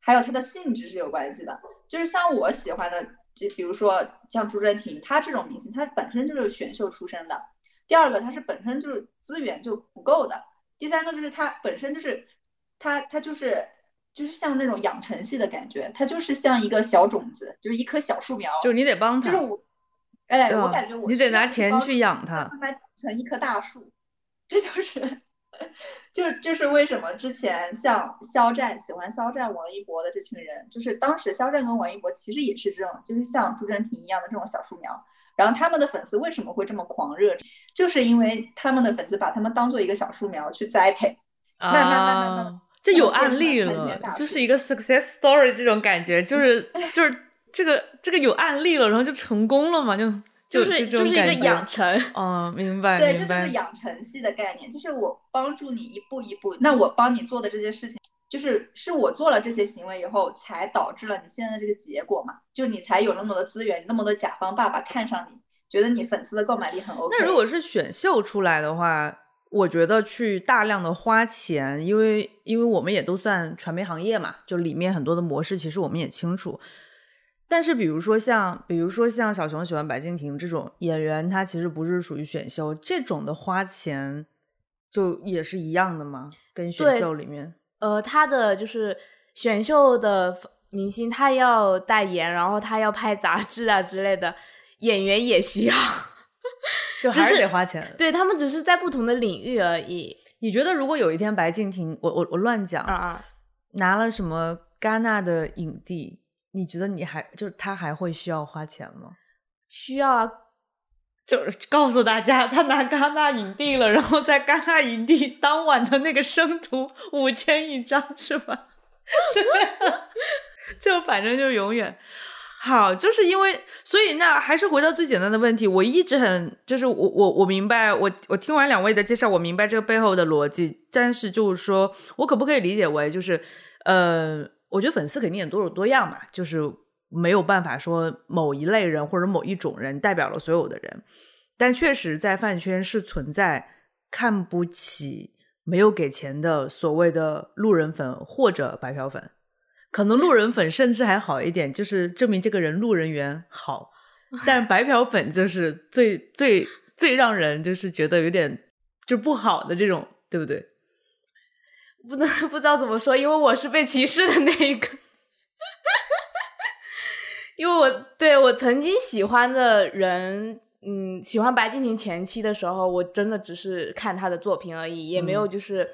还有他的性质是有关系的，就是像我喜欢的。就比如说像朱正廷，他这种明星，他本身就是选秀出身的。第二个，它是本身就是资源就不够的。第三个就是它本身就是它它就是就是像那种养成系的感觉，它就是像一个小种子，就是一棵小树苗。就是你得帮它。就是我，哎，我感觉我你得拿钱去养它，让他成一棵大树。这就是。就就是为什么之前像肖战喜欢肖战、王一博的这群人，就是当时肖战跟王一博其实也是这种，就是像朱正廷一样的这种小树苗。然后他们的粉丝为什么会这么狂热？就是因为他们的粉丝把他们当做一个小树苗去栽培，慢慢慢慢慢慢，这有案例了，就是一个 success story 这种感觉，就是 *laughs* 就是这个这个有案例了，然后就成功了嘛，就。就是就是一个养成，哦，明白，对，这就是养成系的概念，就是我帮助你一步一步，那我帮你做的这些事情，就是是我做了这些行为以后，才导致了你现在的这个结果嘛，就你才有那么多资源，那么多甲方爸爸看上你，觉得你粉丝的购买力很 OK。那如果是选秀出来的话，我觉得去大量的花钱，因为因为我们也都算传媒行业嘛，就里面很多的模式，其实我们也清楚。但是，比如说像，比如说像小熊喜欢白敬亭这种演员，他其实不是属于选秀这种的花钱，就也是一样的吗？跟选秀里面，呃，他的就是选秀的明星，他要代言，然后他要拍杂志啊之类的，演员也需要，*laughs* 就还是得花钱。对他们只是在不同的领域而已。你觉得如果有一天白敬亭，我我我乱讲啊啊，拿了什么戛纳的影帝？你觉得你还就是他还会需要花钱吗？需要啊，就告诉大家他拿戛纳影帝了，然后在戛纳影帝当晚的那个生图五千一张是吧？对，*laughs* 就反正就永远好，就是因为所以那还是回到最简单的问题，我一直很就是我我我明白我我听完两位的介绍，我明白这个背后的逻辑，但是就是说我可不可以理解为就是呃。我觉得粉丝肯定也多种多样嘛，就是没有办法说某一类人或者某一种人代表了所有的人，但确实在饭圈是存在看不起没有给钱的所谓的路人粉或者白嫖粉，可能路人粉甚至还好一点，就是证明这个人路人缘好，*laughs* 但白嫖粉就是最最最让人就是觉得有点就不好的这种，对不对？不能不知道怎么说，因为我是被歧视的那一个，因为我对我曾经喜欢的人，嗯，喜欢白敬亭前期的时候，我真的只是看他的作品而已，也没有就是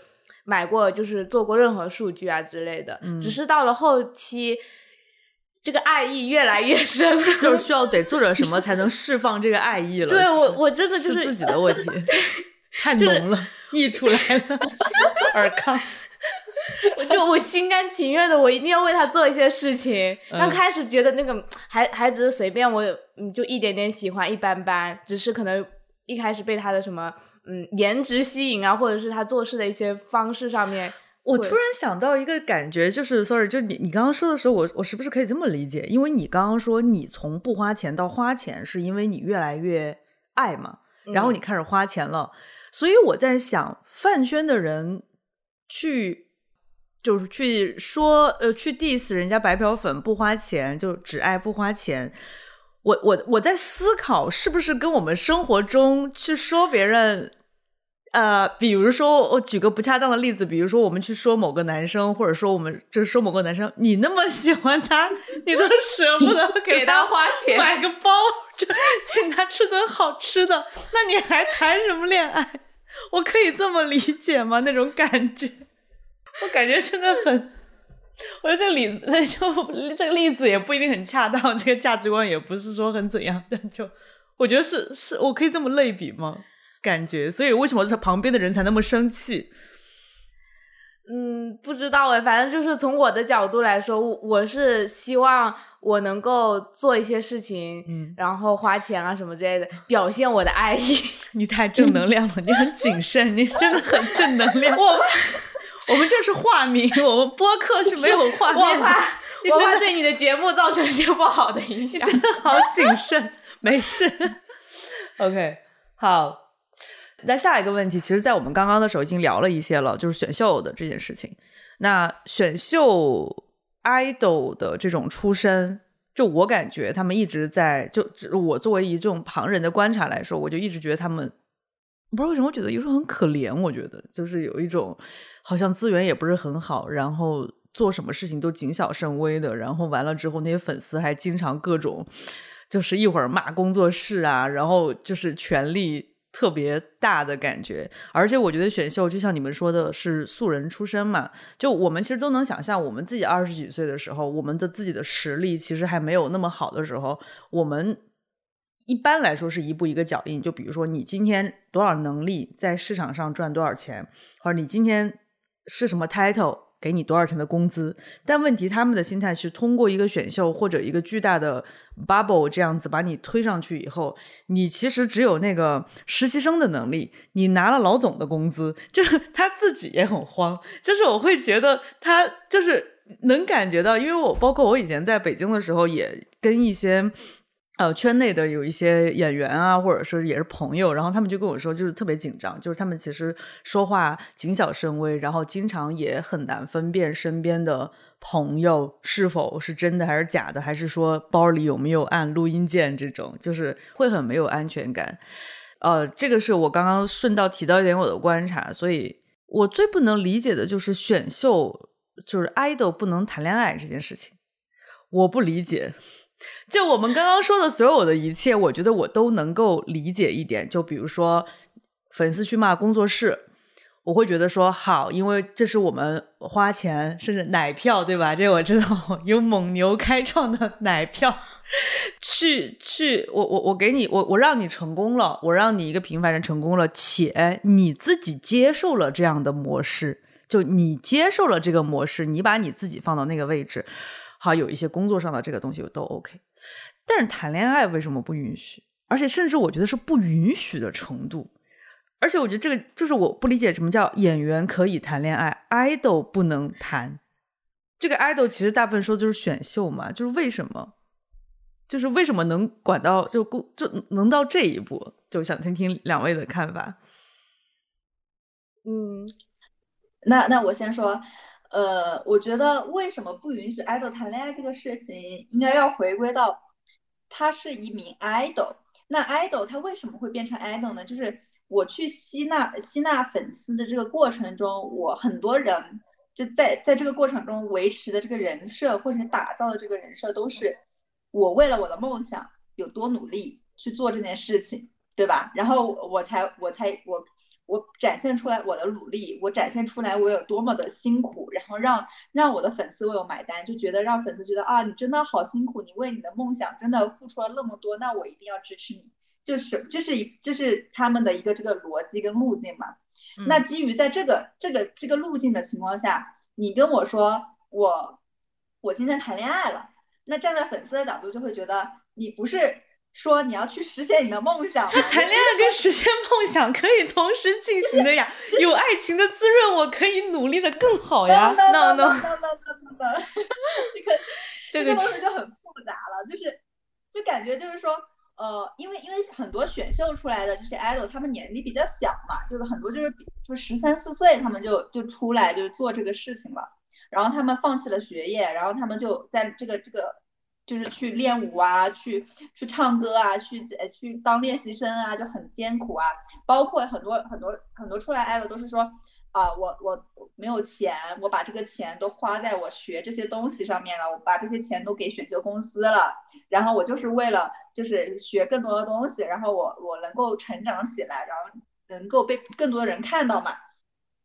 买过，就是做过任何数据啊之类的，只是到了后期，这个爱意越来越深，就 *laughs* 是需要得做点什么才能释放这个爱意了。对我，我真的就是自己的问题，*laughs* 太浓了。溢出来了，*laughs* 尔康，*laughs* 我就我心甘情愿的，我一定要为他做一些事情。刚开始觉得那个还还只是随便，我嗯就一点点喜欢，一般般，只是可能一开始被他的什么嗯颜值吸引啊，或者是他做事的一些方式上面。我突然想到一个感觉，就是 sorry，就你你刚刚说的时候，我我是不是可以这么理解？因为你刚刚说你从不花钱到花钱，是因为你越来越爱嘛，然后你开始花钱了。所以我在想，饭圈的人去就是去说呃去 diss 人家白嫖粉不花钱，就只爱不花钱。我我我在思考，是不是跟我们生活中去说别人呃，比如说我举个不恰当的例子，比如说我们去说某个男生，或者说我们就是说某个男生，你那么喜欢他，你都舍不得 *laughs* 给他花钱买个包，请他吃顿好吃的，那你还谈什么恋爱？我可以这么理解吗？那种感觉，我感觉真的很，我觉得这个例子，*laughs* 就这个例子也不一定很恰当，这个价值观也不是说很怎样，但就我觉得是是我可以这么类比吗？感觉，所以为什么他旁边的人才那么生气？嗯，不知道哎，反正就是从我的角度来说，我是希望我能够做一些事情，嗯，然后花钱啊什么之类的，表现我的爱意。*laughs* 你太正能量了，你很谨慎，你真的很正能量。*laughs* 我我们这是化名，我们播客是没有画面。我怕，我怕对你的节目造成一些不好的影响。真的好谨慎，没事。OK，好。那下一个问题，其实，在我们刚刚的时候已经聊了一些了，就是选秀的这件事情。那选秀 idol 的这种出身，就我感觉他们一直在，就我作为一种旁人的观察来说，我就一直觉得他们，不知道为什么，我觉得有时候很可怜。我觉得就是有一种好像资源也不是很好，然后做什么事情都谨小慎微的，然后完了之后，那些粉丝还经常各种，就是一会儿骂工作室啊，然后就是权力。特别大的感觉，而且我觉得选秀就像你们说的是素人出身嘛，就我们其实都能想象，我们自己二十几岁的时候，我们的自己的实力其实还没有那么好的时候，我们一般来说是一步一个脚印。就比如说你今天多少能力，在市场上赚多少钱，或者你今天是什么 title。给你多少钱的工资？但问题，他们的心态是通过一个选秀或者一个巨大的 bubble 这样子把你推上去以后，你其实只有那个实习生的能力，你拿了老总的工资，就是 *laughs* 他自己也很慌。就是我会觉得他就是能感觉到，因为我包括我以前在北京的时候，也跟一些。呃，圈内的有一些演员啊，或者说也是朋友，然后他们就跟我说，就是特别紧张，就是他们其实说话谨小慎微，然后经常也很难分辨身边的朋友是否是真的还是假的，还是说包里有没有按录音键这种，就是会很没有安全感。呃，这个是我刚刚顺道提到一点我的观察，所以我最不能理解的就是选秀就是 idol 不能谈恋爱这件事情，我不理解。就我们刚刚说的所有的一切，我觉得我都能够理解一点。就比如说，粉丝去骂工作室，我会觉得说好，因为这是我们花钱甚至奶票，对吧？这我知道，*laughs* 有蒙牛开创的奶票，去去，我我我给你，我我让你成功了，我让你一个平凡人成功了，且你自己接受了这样的模式，就你接受了这个模式，你把你自己放到那个位置。好，有一些工作上的这个东西都 OK，但是谈恋爱为什么不允许？而且甚至我觉得是不允许的程度。而且我觉得这个就是我不理解什么叫演员可以谈恋爱，idol 不能谈。这个 idol 其实大部分说就是选秀嘛，就是为什么？就是为什么能管到就公就能到这一步？就想听听两位的看法。嗯，那那我先说。呃，我觉得为什么不允许 idol 谈恋爱这个事情，应该要回归到他是一名 idol。那 idol 他为什么会变成 idol 呢？就是我去吸纳吸纳粉丝的这个过程中，我很多人就在在这个过程中维持的这个人设，或者打造的这个人设，都是我为了我的梦想有多努力去做这件事情，对吧？然后我才我才我。我展现出来我的努力，我展现出来我有多么的辛苦，然后让让我的粉丝为我买单，就觉得让粉丝觉得啊，你真的好辛苦，你为你的梦想真的付出了那么多，那我一定要支持你，就是这是一这是他们的一个这个逻辑跟路径嘛。那基于在这个这个这个路径的情况下，你跟我说我我今天谈恋爱了，那站在粉丝的角度就会觉得你不是。说你要去实现你的梦想，谈恋爱跟实现梦想可以同时进行的呀。*laughs* 有爱情的滋润，我可以努力的更好呀。no no no no no no，这个 *laughs* 这个东西就很复杂了，就是就感觉就是说，呃，因为因为很多选秀出来的这些 idol，他们年纪比较小嘛，就是很多就是就十三四岁，他们就就出来就是做这个事情了，然后他们放弃了学业，然后他们就在这个这个。就是去练舞啊，去去唱歌啊，去去当练习生啊，就很艰苦啊。包括很多很多很多出来爱的都是说啊，我我没有钱，我把这个钱都花在我学这些东西上面了，我把这些钱都给选秀公司了，然后我就是为了就是学更多的东西，然后我我能够成长起来，然后能够被更多的人看到嘛。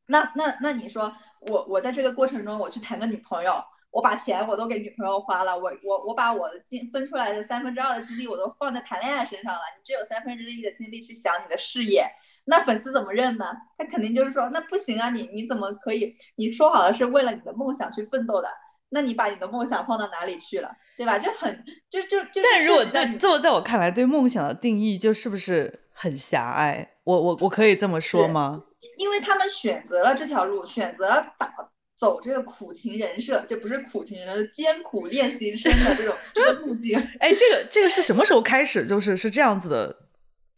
那那那你说我我在这个过程中我去谈个女朋友。我把钱我都给女朋友花了，我我我把我的精分出来的三分之二的精力我都放在谈恋爱身上了，你只有三分之一的精力去想你的事业，那粉丝怎么认呢？他肯定就是说，那不行啊，你你怎么可以？你说好了是为了你的梦想去奋斗的，那你把你的梦想放到哪里去了，对吧？就很就就就。但如果在这么在我看来，对梦想的定义就是不是很狭隘？我我我可以这么说吗？因为他们选择了这条路，选择打。走这个苦情人设，这不是苦情人，艰苦练习生的这种这个路径。*laughs* 哎，这个这个是什么时候开始？就是是这样子的，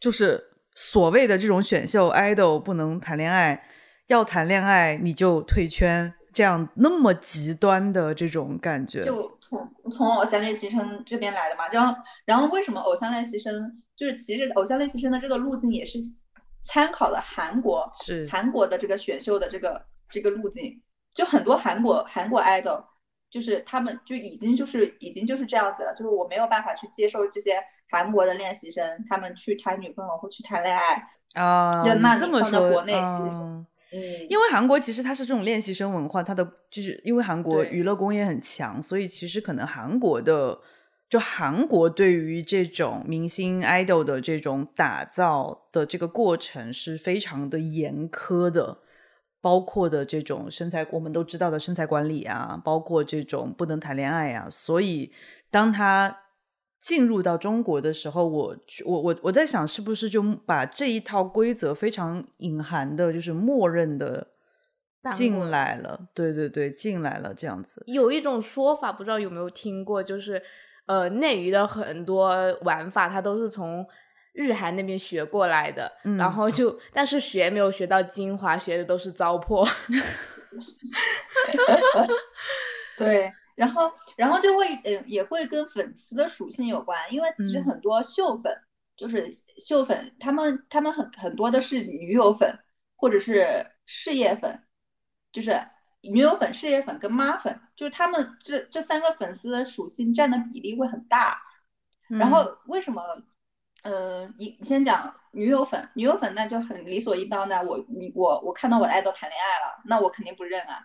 就是所谓的这种选秀 idol 不能谈恋爱，要谈恋爱你就退圈，这样那么极端的这种感觉。就从从偶像练习生这边来的嘛，然后然后为什么偶像练习生就是其实偶像练习生的这个路径也是参考了韩国是韩国的这个选秀的这个这个路径。就很多韩国韩国 idol，就是他们就已经就是已经就是这样子了，就是我没有办法去接受这些韩国的练习生，他们去谈女朋友或去谈恋爱啊。那这么说，国内其实，嗯，因为韩国其实它是这种练习生文化，它的就是因为韩国娱乐工业很强，所以其实可能韩国的就韩国对于这种明星 idol 的这种打造的这个过程是非常的严苛的。包括的这种身材，我们都知道的身材管理啊，包括这种不能谈恋爱啊，所以当他进入到中国的时候，我我我我在想，是不是就把这一套规则非常隐含的，就是默认的进来了？对对对，进来了这样子。有一种说法，不知道有没有听过，就是呃，内娱的很多玩法，它都是从。日韩那边学过来的，然后就但是学没有学到精华，学的都是糟粕。*laughs* 对，然后然后就会嗯也会跟粉丝的属性有关，因为其实很多秀粉就是秀粉，他们他们很很多的是女友粉或者是事业粉，就是女友粉、事业粉跟妈粉，就是他们这这三个粉丝的属性占的比例会很大。然后为什么？嗯，你你先讲女友粉，女友粉那就很理所应当的。我你我我看到我的爱豆谈恋爱了，那我肯定不认啊。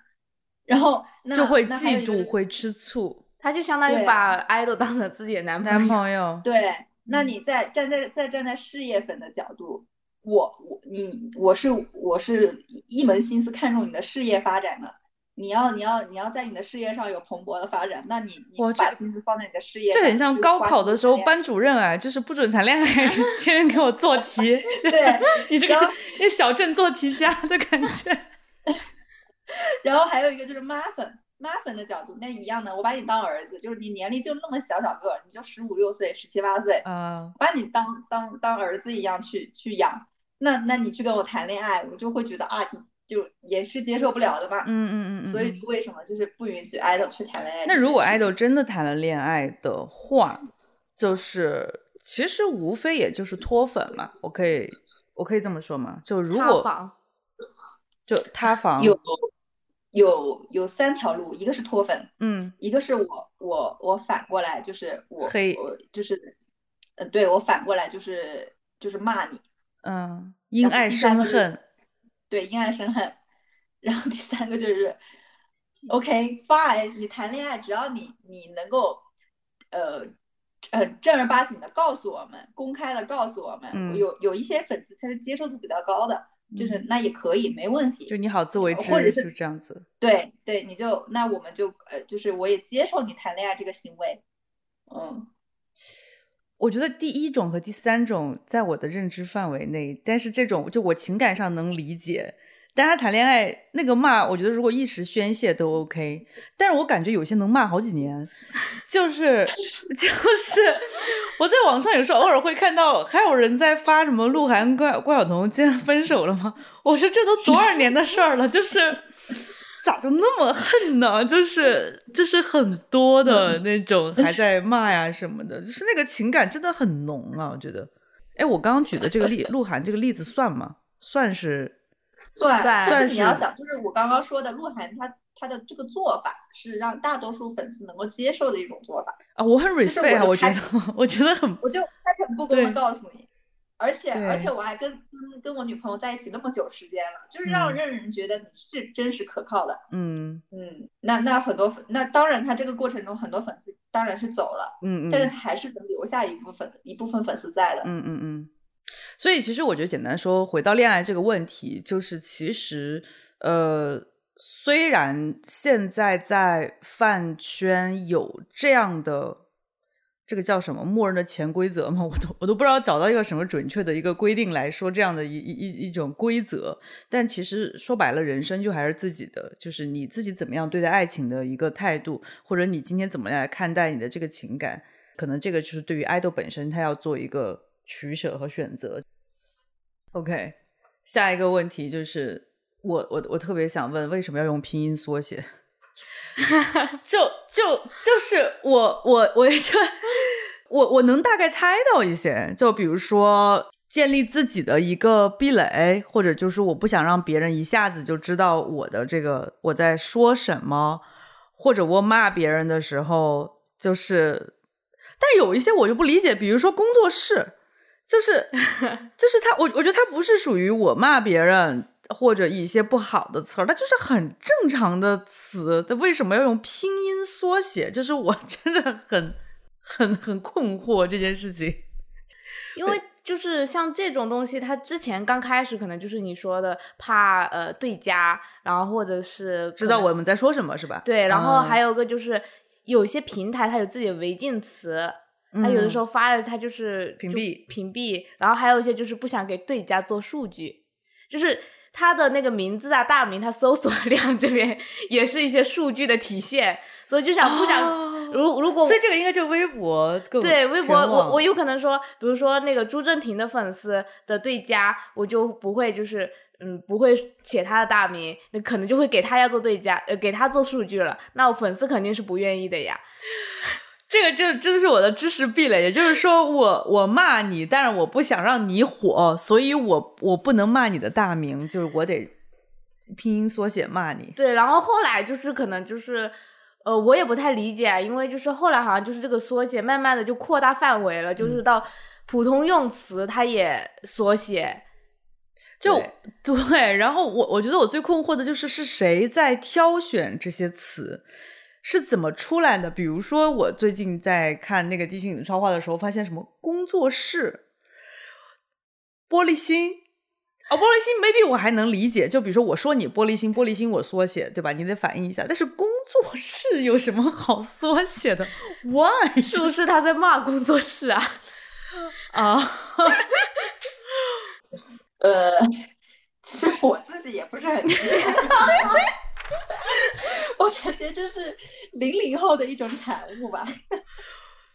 然后就会嫉妒，会吃醋。他就相当于把爱豆当成自己的男男朋友。对，那你在站在在站在事业粉的角度，我我你我是我是一门心思看重你的事业发展的。你要你要你要在你的事业上有蓬勃的发展，那你你把心思放在你的事业，这很像高考的时候班主任啊，就是不准谈恋爱，*laughs* 天天给我做题。*laughs* 对，*laughs* 你这个那小镇做题家的感觉。然后还有一个就是妈粉，妈粉的角度那一样的，我把你当儿子，就是你年龄就那么小小个，你就十五六岁、十七八岁，嗯，把你当当当儿子一样去去养，那那你去跟我谈恋爱，我就会觉得啊。就也是接受不了的嘛，嗯嗯嗯，所以就为什么就是不允许 idol 去谈恋爱？那如果 idol 真的谈了恋爱的话，就是其实无非也就是脱粉嘛，我可以我可以这么说吗？就如果就塌房有有有三条路，一个是脱粉，嗯，一个是我我我反过来就是我黑，我就是呃对我反过来就是就是骂你，嗯，因爱生恨。对，因爱生恨，然后第三个就是，OK fine，你谈恋爱只要你你能够，呃呃正儿八经的告诉我们，公开的告诉我们，有有一些粉丝他是接受度比较高的，就是那也可以没问题，就你好自为之，或者是这样子，对对，你就那我们就呃就是我也接受你谈恋爱这个行为，嗯。我觉得第一种和第三种在我的认知范围内，但是这种就我情感上能理解。但他谈恋爱那个骂，我觉得如果一时宣泄都 OK。但是我感觉有些能骂好几年，就是 *laughs* 就是我在网上有时候偶尔会看到，还有人在发什么鹿晗、关关晓彤竟然分手了吗？我说这都多少年的事儿了，就是。咋就那么恨呢？就是就是很多的那种还在骂呀什么的，就是那个情感真的很浓啊，我觉得。哎，我刚刚举的这个例，鹿晗这个例子算吗？算是算，算是你要想，就是我刚刚说的，鹿晗他他的这个做法是让大多数粉丝能够接受的一种做法啊，我很 respect 啊，我觉得 *laughs* 我觉得很，我就开诚布公的告诉你。而且而且我还跟跟跟我女朋友在一起那么久时间了，就是让让人觉得你是真实可靠的。嗯嗯，那那很多那当然他这个过程中很多粉丝当然是走了，嗯嗯，但是还是能留下一部分一部分粉丝在的。嗯嗯嗯。所以其实我觉得简单说，回到恋爱这个问题，就是其实呃，虽然现在在饭圈有这样的。这个叫什么默认的潜规则吗？*laughs* 我都我都不知道找到一个什么准确的一个规定来说这样的一一一一种规则。但其实说白了，人生就还是自己的，就是你自己怎么样对待爱情的一个态度，或者你今天怎么样来看待你的这个情感，可能这个就是对于爱豆本身他要做一个取舍和选择。OK，下一个问题就是我我我特别想问，为什么要用拼音缩写？*laughs* 就就就是我我我就我我能大概猜到一些，就比如说建立自己的一个壁垒，或者就是我不想让别人一下子就知道我的这个我在说什么，或者我骂别人的时候，就是，但有一些我就不理解，比如说工作室，就是 *laughs* 就是他，我我觉得他不是属于我骂别人。或者一些不好的词儿，它就是很正常的词，它为什么要用拼音缩写？就是我真的很、很、很困惑这件事情。*laughs* 因为就是像这种东西，它之前刚开始可能就是你说的怕呃对家，然后或者是知道我们在说什么是吧？对，然后还有个就是有些平台它有自己的违禁词，它有的时候发的它就是屏蔽屏蔽，然后还有一些就是不想给对家做数据，就是。他的那个名字啊，大名，他搜索 *laughs* 量这边也是一些数据的体现，所以就想不想，如如果，所以这个应该就微博对微博，我我有可能说，比如说那个朱正廷的粉丝的对家，我就不会就是嗯不会写他的大名，那可能就会给他要做对家，呃给他做数据了，那我粉丝肯定是不愿意的呀。这个真真的是我的知识壁垒，也就是说，我我骂你，但是我不想让你火，所以我我不能骂你的大名，就是我得拼音缩写骂你。对，然后后来就是可能就是，呃，我也不太理解，因为就是后来好像就是这个缩写慢慢的就扩大范围了，就是到普通用词它也缩写，就对。然后我我觉得我最困惑的就是是谁在挑选这些词。是怎么出来的？比如说，我最近在看那个《地心引力超话》的时候，发现什么工作室、玻璃心哦，玻璃心，maybe 我还能理解。就比如说，我说你玻璃心，玻璃心我缩写，对吧？你得反应一下。但是工作室有什么好缩写的？Why？是不是他在骂工作室啊？*laughs* 啊？*laughs* 呃，其实我自己也不是很理解。*laughs* 我感觉就是零零后的一种产物吧，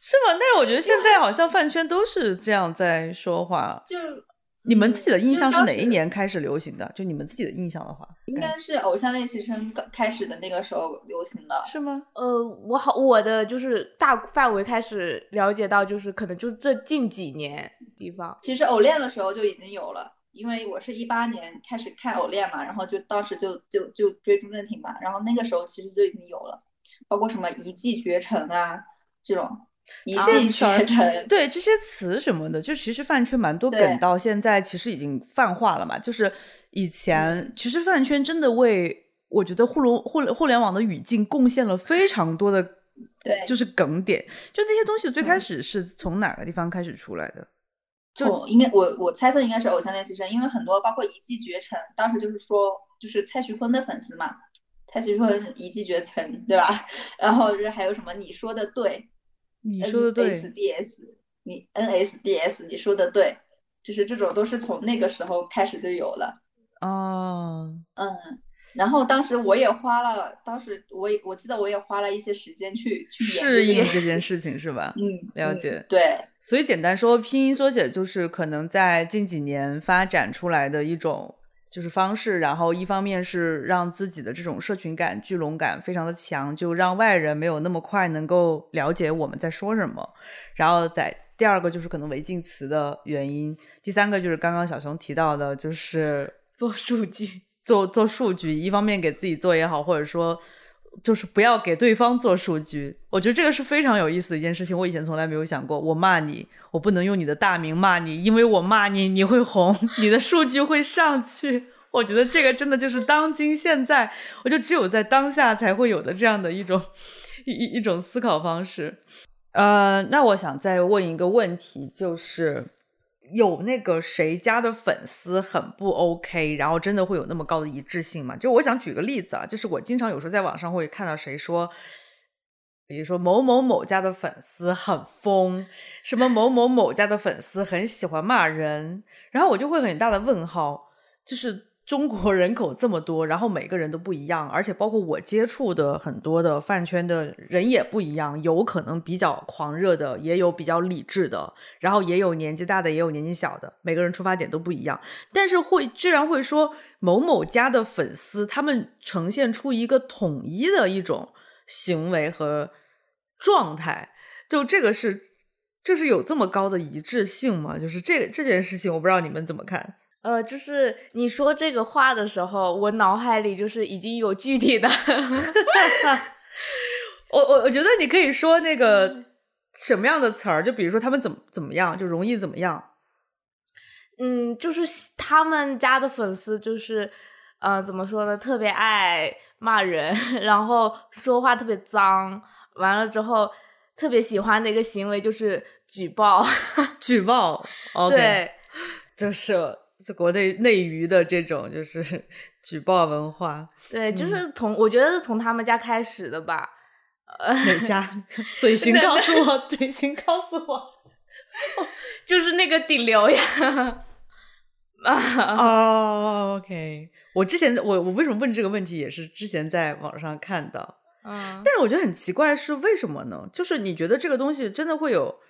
是吗？但是我觉得现在好像饭圈都是这样在说话。就你们自己的印象是哪一年开始流行的？就你们自己的印象的话，应该是偶像练习生开始的那个时候流行的，是吗？呃，我好，我的就是大范围开始了解到，就是可能就这近几年地方。其实偶练的时候就已经有了。因为我是一八年开始看偶练嘛，然后就当时就就就追朱正廷嘛，然后那个时候其实就已经有了，包括什么一骑绝尘啊这种，一骑绝尘，对这些词什么的，就其实饭圈蛮多梗，到现在其实已经泛化了嘛。就是以前其实饭圈真的为我觉得互联互互联网的语境贡献了非常多的，对，就是梗点，就那些东西最开始是从哪个地方开始出来的？就应该我我猜测应该是偶像练习生，因为很多包括一骑绝尘，当时就是说就是蔡徐坤的粉丝嘛，蔡徐坤一骑绝尘对吧？*laughs* 然后是还有什么你说的对，你说的对，S D S 你 N S D S 你说的对，就是这种都是从那个时候开始就有了。哦，嗯。然后当时我也花了，当时我也我记得我也花了一些时间去去适应这件事情，是吧？嗯，了解。对，所以简单说，拼音缩写就是可能在近几年发展出来的一种，就是方式，然后一方面是让自己的这种社群感、聚拢感非常的强，就让外人没有那么快能够了解我们在说什么。然后在第二个就是可能违禁词的原因，第三个就是刚刚小熊提到的，就是做数据，做做数据，一方面给自己做也好，或者说就是不要给对方做数据。我觉得这个是非常有意思的一件事情，我以前从来没有想过。我骂你，我不能用你的大名骂你，因为我骂你你会红，你的数据会上去。我觉得这个真的就是当今现在，我就只有在当下才会有的这样的一种一一种思考方式。呃，那我想再问一个问题，就是有那个谁家的粉丝很不 OK，然后真的会有那么高的一致性吗？就我想举个例子啊，就是我经常有时候在网上会看到谁说，比如说某某某家的粉丝很疯，什么某某某家的粉丝很喜欢骂人，然后我就会很大的问号，就是。中国人口这么多，然后每个人都不一样，而且包括我接触的很多的饭圈的人也不一样，有可能比较狂热的，也有比较理智的，然后也有年纪大的，也有年纪小的，每个人出发点都不一样。但是会居然会说某某家的粉丝，他们呈现出一个统一的一种行为和状态，就这个是，就是有这么高的一致性吗？就是这这件事情，我不知道你们怎么看。呃，就是你说这个话的时候，我脑海里就是已经有具体的。*laughs* 我我我觉得你可以说那个什么样的词儿，就比如说他们怎么怎么样，就容易怎么样。嗯，就是他们家的粉丝就是，呃，怎么说呢？特别爱骂人，*laughs* 然后说话特别脏，完了之后特别喜欢的一个行为就是举报，*laughs* 举报。对，就是。是国内内娱的这种就是 *laughs* 举报文化，对，就是从我觉得是从他们家开始的吧。哪家？*laughs* 嘴型告诉我，*laughs* 嘴型告诉我，就是那个顶流呀。啊，OK。我之前我我为什么问这个问题，也是之前在网上看到。嗯，但是我觉得很奇怪，是为什么呢？就是你觉得这个东西真的会有？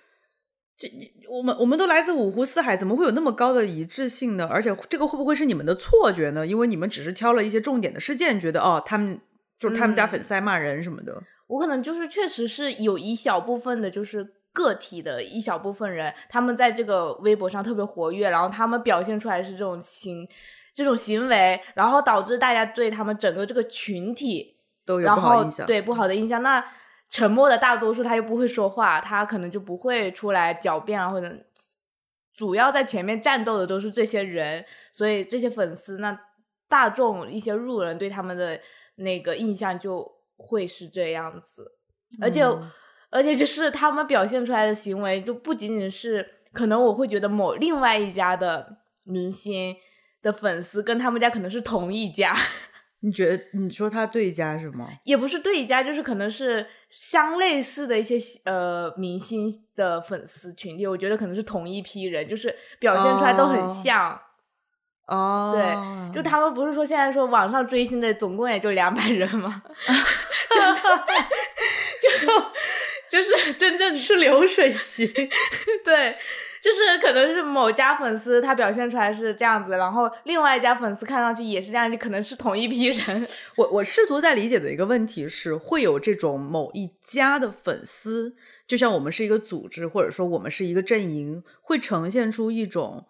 这我们我们都来自五湖四海，怎么会有那么高的一致性呢？而且这个会不会是你们的错觉呢？因为你们只是挑了一些重点的事件，觉得哦，他们就是他们家粉丝爱骂人什么的。我可能就是确实是有一小部分的，就是个体的一小部分人，他们在这个微博上特别活跃，然后他们表现出来是这种行这种行为，然后导致大家对他们整个这个群体都有不好印象，对不好的印象。那沉默的大多数，他又不会说话，他可能就不会出来狡辩啊，或者主要在前面战斗的都是这些人，所以这些粉丝，那大众一些路人对他们的那个印象就会是这样子，而且而且就是他们表现出来的行为，就不仅仅是可能我会觉得某另外一家的明星的粉丝跟他们家可能是同一家。你觉得你说他对家是吗？也不是对家，就是可能是相类似的一些呃明星的粉丝群体，我觉得可能是同一批人，就是表现出来都很像。哦，对，就他们不是说现在说网上追星的总共也就两百人吗？*laughs* 就是 *laughs* *laughs* 就是真正是流水席，对。就是可能是某家粉丝他表现出来是这样子，然后另外一家粉丝看上去也是这样，就可能是同一批人。*laughs* 我我试图在理解的一个问题是，会有这种某一家的粉丝，就像我们是一个组织，或者说我们是一个阵营，会呈现出一种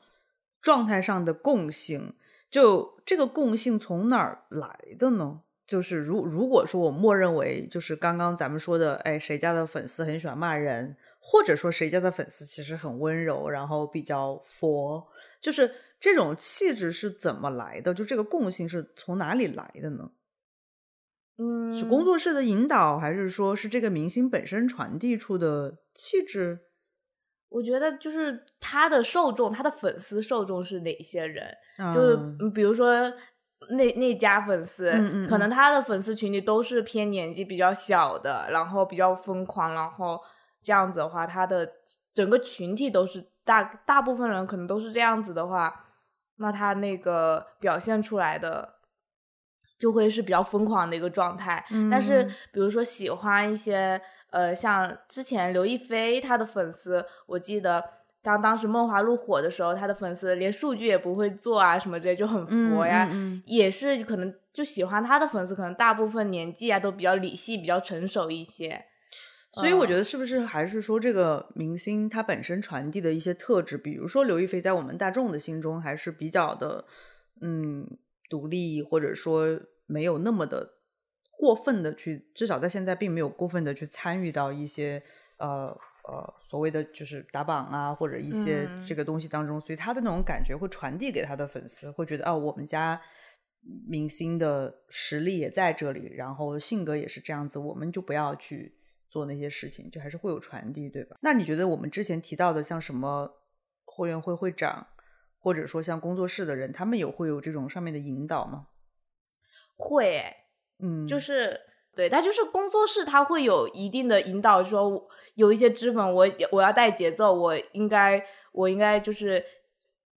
状态上的共性。就这个共性从哪儿来的呢？就是如如果说我默认为，就是刚刚咱们说的，哎，谁家的粉丝很喜欢骂人。或者说谁家的粉丝其实很温柔，然后比较佛，就是这种气质是怎么来的？就这个共性是从哪里来的呢？嗯，是工作室的引导，还是说是这个明星本身传递出的气质？我觉得就是他的受众，他的粉丝受众是哪些人？就是比如说那那家粉丝，可能他的粉丝群体都是偏年纪比较小的，然后比较疯狂，然后。这样子的话，他的整个群体都是大大部分人可能都是这样子的话，那他那个表现出来的就会是比较疯狂的一个状态。但是，比如说喜欢一些呃，像之前刘亦菲她的粉丝，我记得当当时梦华录火的时候，她的粉丝连数据也不会做啊，什么之类就很佛呀，嗯嗯也是可能就喜欢她的粉丝，可能大部分年纪啊都比较理性、比较成熟一些。所以我嗯觉得是不是还是说这个明星他本身传递的一些特质，比如说刘亦菲在我们大众的心中还是比较的嗯独立，或者说没有那么的过分的去，至少在现在并没有过分的去参与到一些呃呃所谓的就是打榜啊或者一些嗯这个东西当中，所以他的那种感觉会传递给他的粉丝，会觉得哦我们家。明星的实力也在这里，然后性格也是这样子，我们就不要去做那些事情，就还是会有传递，对吧？那你觉得我们之前提到的，像什么会员会会长，或者说像工作室的人，他们有会有这种上面的引导吗？会，嗯，就是对，他就是工作室，他会有一定的引导，说有一些脂粉，我我要带节奏，我应该我应该就是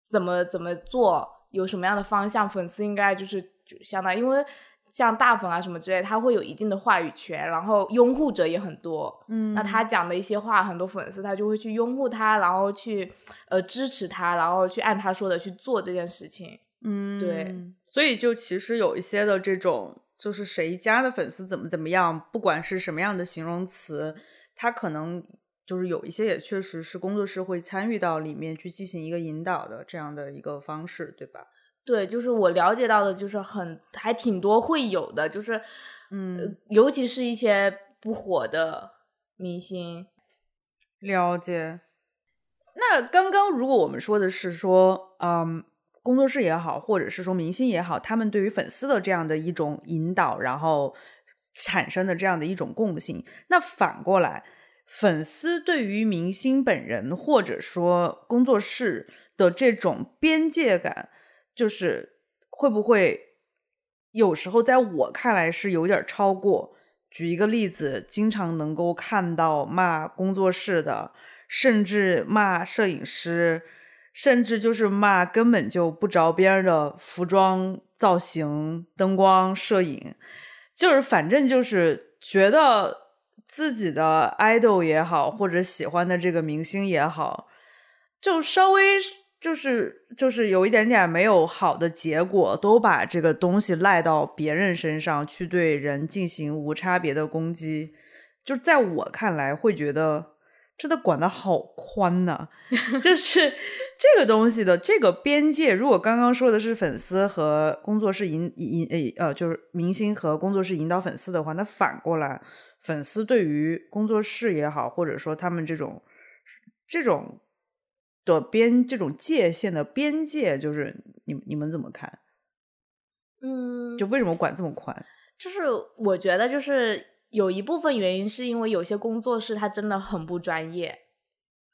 怎么怎么做，有什么样的方向，粉丝应该就是就相当于，因为像大粉啊什么之类，他会有一定的话语权，然后拥护者也很多，嗯，那他讲的一些话，很多粉丝他就会去拥护他，然后去呃支持他，然后去按他说的去做这件事情。嗯，对，所以就其实有一些的这种，就是谁家的粉丝怎么怎么样，不管是什么样的形容词，他可能就是有一些也确实是工作室会参与到里面去进行一个引导的这样的一个方式，对吧？对，就是我了解到的，就是很还挺多会有的，就是，呃嗯，尤其是一些不火的明星，了解。那刚刚如果我们说的是说，嗯，工作室也好，或者是说明星也好，他们对于粉丝的这样的一种引导，然后产生的这样的一种共性，那反过来，粉丝对于明星本人或者说工作室的这种边界感，就是会不会有时候在我看来是有点超过？举一个例子，经常能够看到骂工作室的，甚至骂摄影师，甚至就是骂根本就不着边的服装造型、灯光、摄影，就是反正就是觉得自己的 idol 也好，或者喜欢的这个明星也好，就稍微就是就是有一点点没有好的结果，都把这个东西赖到别人身上去对人进行无差别的攻击，就在我看来会觉得真的管的好宽呐、*laughs* 就是这个东西的这个边界，如果刚刚说的是粉丝和工作室引引呃呃，就是明星和工作室引导粉丝的话，那反过来，粉丝对于工作室也好，或者说他们这种这种的边这种界限的边界，就是你你们怎么看？嗯，就为什么管这么宽？就是我觉得就是有一部分原因是因为有些工作室他真的很不专业，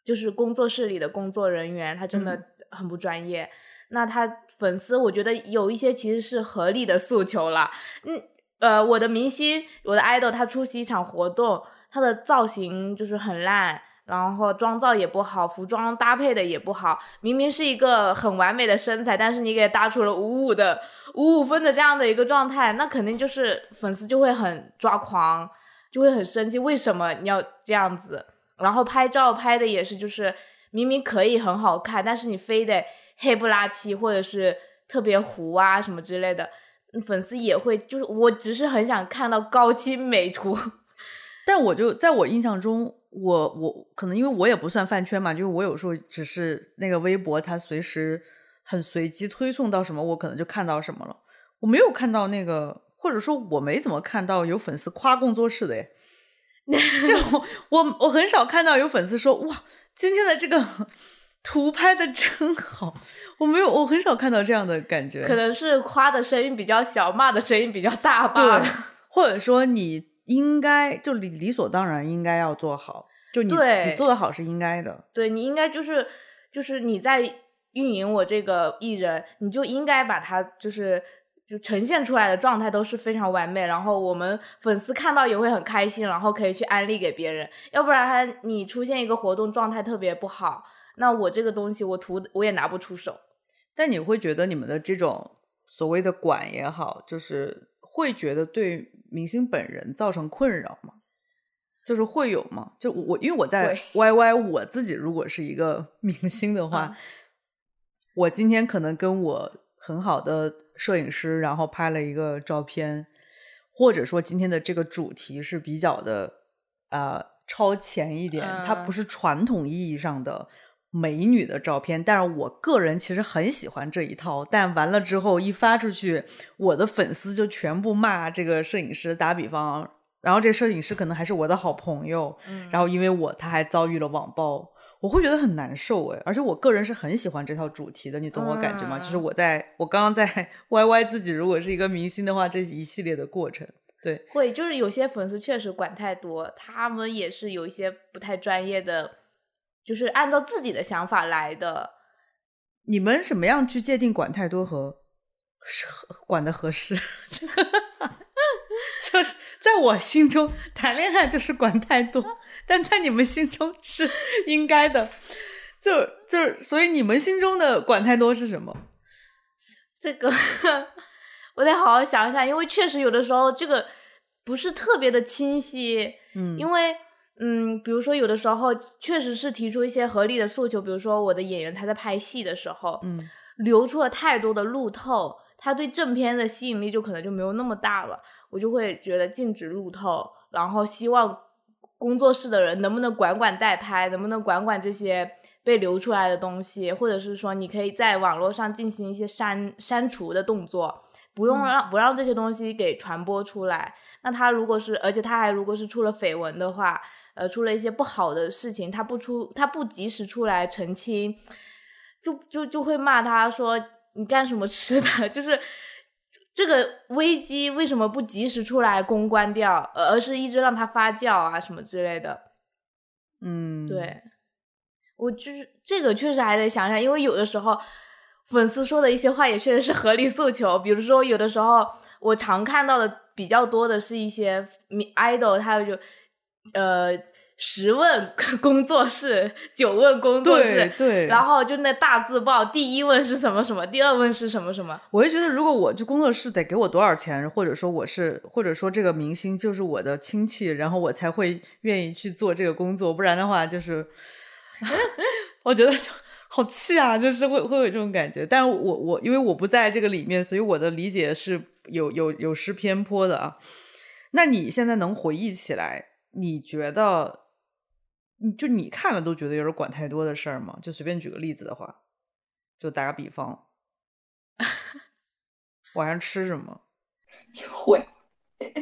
就是工作室里的工作人员他真的嗯很不专业。那他粉丝，我觉得有一些其实是合理的诉求了。嗯，呃，我的明星，我的 idol，他出席一场活动，他的造型就是很烂，然后妆造也不好，服装搭配的也不好，明明是一个很完美的身材，但是你给搭出了五五的五五分的这样的一个状态，那肯定就是粉丝就会很抓狂，就会很生气，为什么你要这样子？然后拍照拍的也是，就是明明可以很好看，但是你非得黑不拉几，或者是特别糊啊什么之类的，粉丝也会就是，我只是很想看到高清美图。*laughs* 但我就在我印象中，我我可能因为我也不算饭圈嘛，就是我有时候只是那个微博，它随时很随机推送到什么，我可能就看到什么了。我没有看到那个，或者说我没怎么看到有粉丝夸工作室的耶。*laughs* 就我我很少看到有粉丝说哇，今天的这个图拍的真好，我没有，我很少看到这样的感觉。可能是夸的声音比较小，骂的声音比较大吧对。，或者说你应该就理理所当然应该要做好，就你对你做的好是应该的。对你应该就是就是你在运营我这个艺人，你就应该把他就是就呈现出来的状态都是非常完美，然后我们粉丝看到也会很开心，然后可以去安利给别人。要不然你出现一个活动状态特别不好，那我这个东西我图我也拿不出手。但你会觉得你们的这种所谓的管也好，就是会觉得对明星本人造成困扰吗？就是会有吗？就我因为我在 YY，我自己如果是一个 *laughs* 明星的话，我今天可能跟我很好的摄影师，然后拍了一个照片，或者说今天的这个主题是比较的呃超前一点，它不是传统意义上的美女的照片，但是我个人其实很喜欢这一套，但完了之后一发出去，我的粉丝就全部骂这个摄影师。打比方。然后这摄影师可能还是我的好朋友，嗯，然后因为我他还遭遇了网暴，我会觉得很难受哎，而且我个人是很喜欢这套主题的，你懂我感觉吗？就是我在我刚刚在 *laughs* YY 自己如果是一个明星的话，这一系列的过程，对，会就是有些粉丝确实管太多，他们也是有一些不太专业的，就是按照自己的想法来的。你们什么样去界定管太多和合管的合适？*laughs* 就是在我心中，谈恋爱就是管太多，但在你们心中是应该的。就就是，所以你们心中的管太多是什么？这个 *laughs* 我得好好想一想，因为确实有的时候这个不是特别的清晰。嗯，因为嗯，比如说有的时候确实是提出一些合理的诉求，比如说我的演员他在拍戏的时候，嗯，留出了太多的路透，他对正片的吸引力就可能就没有那么大了。我就会觉得禁止路透，然后希望工作室的人能不能管管代拍，能不能管管这些被流出来的东西，或者是说你可以在网络上进行一些删删除的动作，不用让不让这些东西给传播出来。那他如果是，而且他还如果是出了绯闻的话，呃，出了一些不好的事情，他不出他不及时出来澄清，就就就会骂他说你干什么吃的，*laughs* 就是。这个危机为什么不及时出来公关掉，而是一直让它发酵啊什么之类的？嗯，对，我就是这个确实还得想想，因为有的时候粉丝说的一些话也确实是合理诉求。比如说，有的时候我常看到的比较多的是一些 idol，他就呃。十问 *laughs* 工作室，九问工作室，对，然后就那大字报，第一问是什么什么，第二问是什么什么。我就觉得，如果我去工作室得给我多少钱，或者说我是，或者说这个明星就是我的亲戚，然后我才会愿意去做这个工作，不然的话，就是 *laughs* 我觉得就好气啊，就是会会有这种感觉。但是我我因为我不在这个里面，所以我的理解是有有有失偏颇的啊。那你现在能回忆起来，你觉得？就你看了都觉得有点管太多的事儿吗？就随便举个例子的话，就打个比方，晚上吃什么？*laughs* 会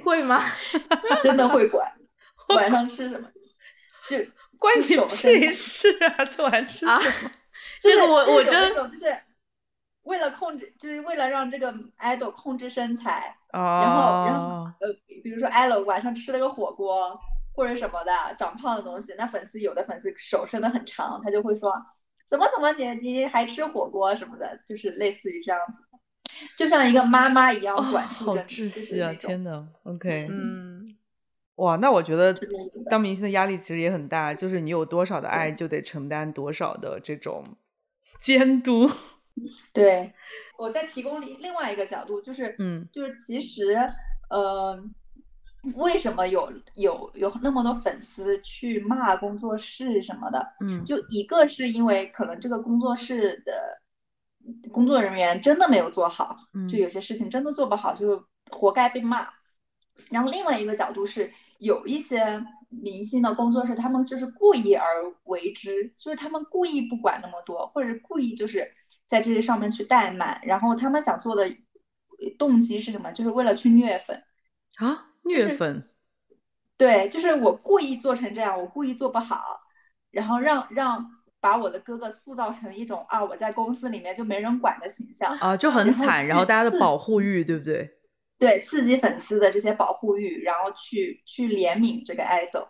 会吗？*laughs* 真的会管 *laughs* 晚上吃什么？就关你屁事啊！就晚上吃什么？这个我我真就是为了控制，就是为了让这个 idol 控制身材，然后然后呃，比如说 idol 晚上吃了个火锅。或者什么的长胖的东西，那粉丝有的粉丝手伸得很长，他就会说怎么怎么你你还吃火锅什么的，就是类似于这样子，就像一个妈妈一样管束着。好窒息啊！天呐 o k 嗯，哇，那我觉得当明星的压力其实也很大，就是你有多少的爱，就得承担多少的这种 *laughs* 监督。*laughs* 对，我再提供另另外一个角度，就是嗯，就是其实呃。为什么有有有那么多粉丝去骂工作室什么的？嗯，就一个是因为可能这个工作室的工作人员真的没有做好，就有些事情真的做不好，就活该被骂。然后另外一个角度是，有一些明星的工作室，他们就是故意而为之，就是他们故意不管那么多，或者故意就是在这些上面去怠慢，然后他们想做的动机是什么？就是为了去虐粉啊。虐粉，对，就是我故意做成这样，我故意做不好，然后让让把我的哥哥塑造成一种啊，我在公司里面就没人管的形象啊，就很惨，然后大家的保护欲，对不对？对，刺激粉丝的这些保护欲，然后去去怜悯这个 idol，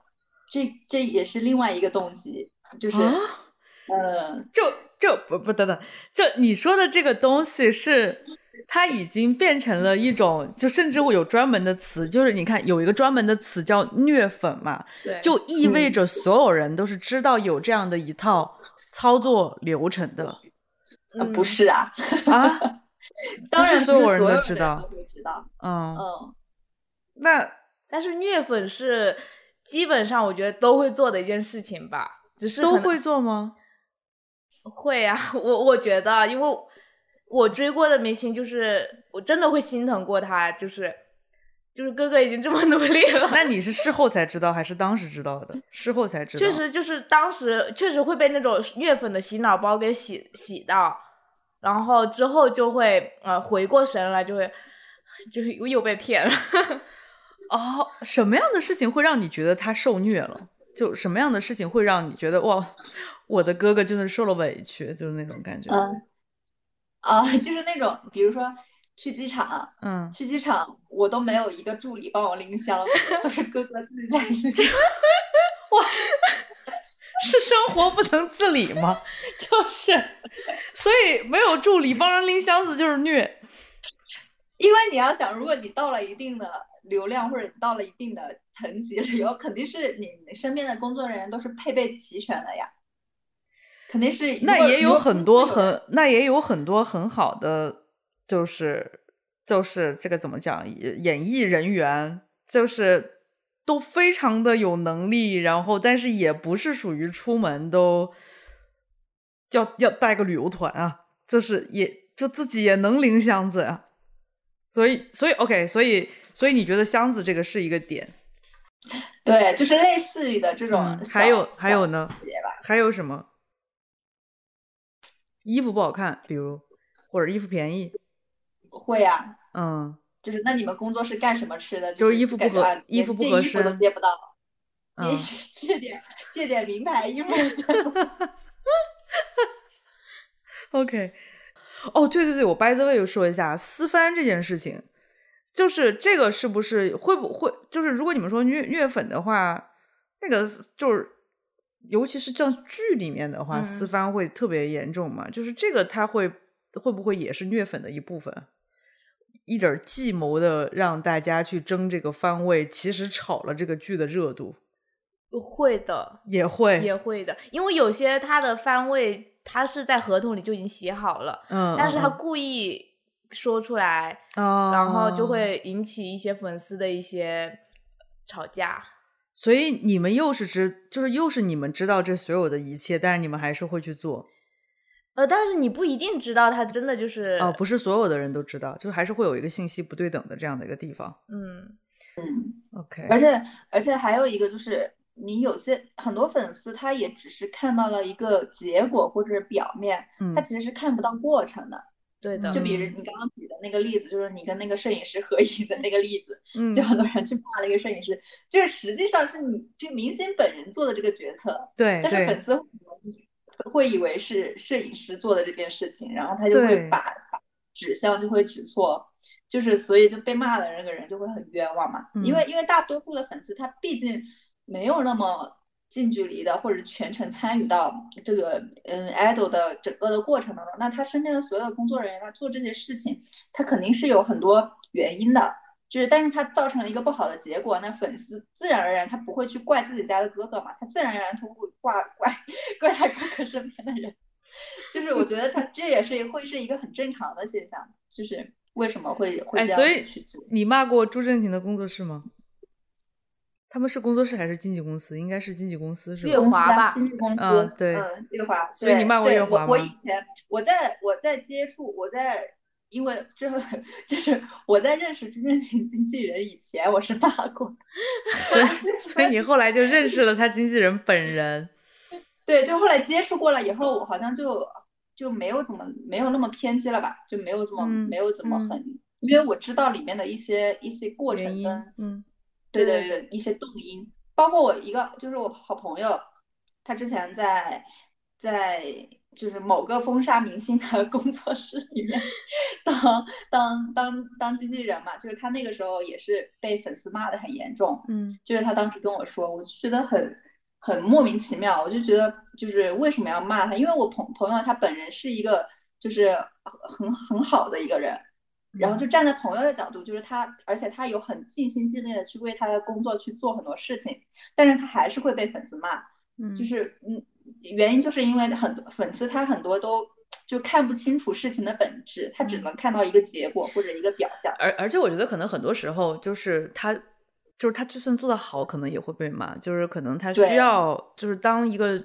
这这也是另外一个动机，就是，呃，就就不不等等，就你说的这个东西是。它已经变成了一种，就甚至会有专门的词，就是你看有一个专门的词叫虐粉嘛，对，就意味着所有人都是知道有这样的一套操作流程的。啊，不是啊，啊，*laughs* 当然所有人都知道，都会知道，嗯嗯，那但是虐粉是基本上我觉得都会做的一件事情吧，只是都会做吗？会啊，我我觉得，因为我追过的明星，就是我真的会心疼过他，就是就是哥哥已经这么努力了，那你是事后才知道，还是当时知道的？事后才知道。确实就是当时确实会被那种虐粉的洗脑包给洗洗到，然后之后就会呃回过神来，就会就是又又被骗了。*laughs* 哦，什么样的事情会让你觉得他受虐了？就什么样的事情会让你觉得哇，我的哥哥真的受了委屈，就是那种感觉。嗯，啊，*laughs* 就是那种，比如说去机场，嗯，去机场我都没有一个助理帮我拎箱，都是哥哥自己在拎。*laughs* 哇，是生活不能自理吗？*laughs* 就是，所以没有助理帮人拎箱子就是虐。因为你要想，如果你到了一定的流量，或者你到了一定的层级了以后，肯定是你你身边的工作人员都是配备齐全的呀，肯定是。那也有很多很很，那也有很多很好的，就是就是这个怎么讲，演艺人员就是都非常的有能力，然后但是也不是属于出门都要要带个旅游团啊，就是也就自己也能拎箱子呀、所以所以 OK，所以所以你觉得箱子这个是一个点？对，就是类似于的这种嗯、还有还有呢。还有什么？衣服不好看，比如或者衣服便宜，会呀、嗯，就是那你们工作是干什么吃的？就是衣服不合啊衣服不合身借衣服都借不到，借、*laughs* 嗯借点借点名牌衣服都借不到。OK，哦，对对对，我 by the way 说一下私翻这件事情，就是这个是不是会不会就是如果你们说虐虐粉的话，那个就是尤其是像剧里面的话，嗯私翻会特别严重嘛？就是这个他会会不会也是虐粉的一部分？一点计谋的让大家去争这个番位，其实炒了这个剧的热度，会的，也会，也会的，因为有些他的番位他是在合同里就已经写好了，嗯，但是他嗯故意说出来，嗯然后就哦会引起一些粉丝的一些吵架。所以你们又是知，就是又是你们知道这所有的一切，但是你们还是会去做。呃，但是你不一定知道他真的就是哦，不是所有的人都知道，就是还是会有一个信息不对等的这样的一个地方。嗯，嗯，OK，而且而且还有一个就是，你有些很多粉丝他也只是看到了一个结果或者是表面，嗯他其实是看不到过程的。对的，就比如嗯。你刚刚举的那个例子，就是你跟那个摄影师合影的那个例子，嗯就很多人去骂那个摄影师，就是实际上是你这个明星本人做的这个决策，对但是粉丝会会以为是摄影师做的这件事情，然后他就会把把指向就会指错，就是所以就被骂的那个人就会很冤枉嘛，因嗯。为因为大多数的粉丝他毕竟没有那么近距离的或者全程参与到这个嗯 idol 的整个的过程当中，那他身边的所有的工作人员他做这些事情，他肯定是有很多原因的。就是，但是他造成了一个不好的结果，那粉丝自然而然他不会去怪自己家的哥哥嘛，他自然而然他会怪怪怪他哥哥身边的人，就是我觉得他这也是会是一个很正常的现象，就是为什么会会哎，这所以样子去做？你骂过朱正廷的工作室吗？他们是工作室还是经纪公司？应该是经纪公司是月吧？公司啊华吧经纪公司，嗯对嗯，月华。所以你对骂过月华吗我以前我在我在接触我在。因为这就是我在认识朱正廷经纪人以前，我是骂过，所以所以你后来就认识了他经纪人本人。*laughs* 对，就后来接触过了以后，我好像就就没有怎么没有那么偏激了吧，就没有怎么、嗯没有怎么嗯很，因为我知道里面的一些一些过程跟，嗯对对对对一些动因，包括我一个就是我好朋友，他之前在在就是某个封杀明星的 *laughs* 工作室里面当当当当经纪人嘛，就是他那个时候也是被粉丝骂的很严重，嗯就是他当时跟我说，我就觉得很很莫名其妙，我就觉得就是为什么要骂他？因为我朋朋友他本人是一个就是很很好的一个人，然后就站在朋友的角度，就是他，而且他有很尽心尽力的去为他的工作去做很多事情，但是他还是会被粉丝骂，嗯，就是嗯，原因就是因为很多粉丝他很多都就看不清楚事情的本质，他只嗯能看到一个结果或者一个表象。而而且我觉得可能很多时候就是他就是他就算做的好，可能也会被骂。就是可能他需要，就是当一个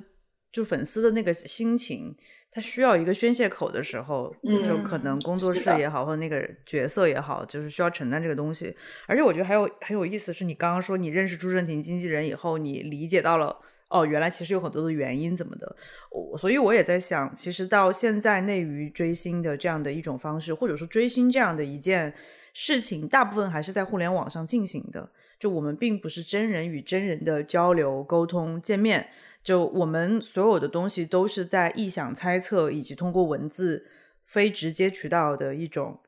就粉丝的那个心情，他需要一个宣泄口的时候，就可能工作室也好，或者那个角色也好，就是需要承担这个东西。而且我觉得还有很有意思，是你刚刚说你认识朱正廷经纪人以后，你理解到了。哦，原来其实有很多的原因怎么的，我所以我也在想，其实到现在内娱追星的这样的一种方式，或者说追星这样的一件事情，大部分还是在互联网上进行的。就我们并不是真人与真人的交流、沟通、见面，就我们所有的东西都是在臆想、猜测以及通过文字非直接渠道的一种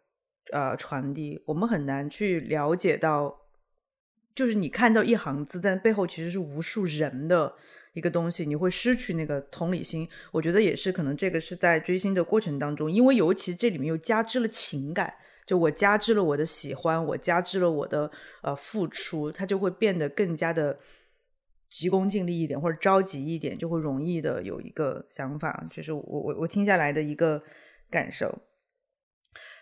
呃传递，我们很难去了解到。就是你看到一行字，但背后其实是无数人的一个东西，你会失去那个同理心。我觉得也是，可能这个是在追星的过程当中，因为尤其这里面又加之了情感，就我加之了我的喜欢，我加之了我的呃付出，它就会变得更加的急功近利一点，或者着急一点，就会容易的有一个想法，就是我我我听下来的一个感受。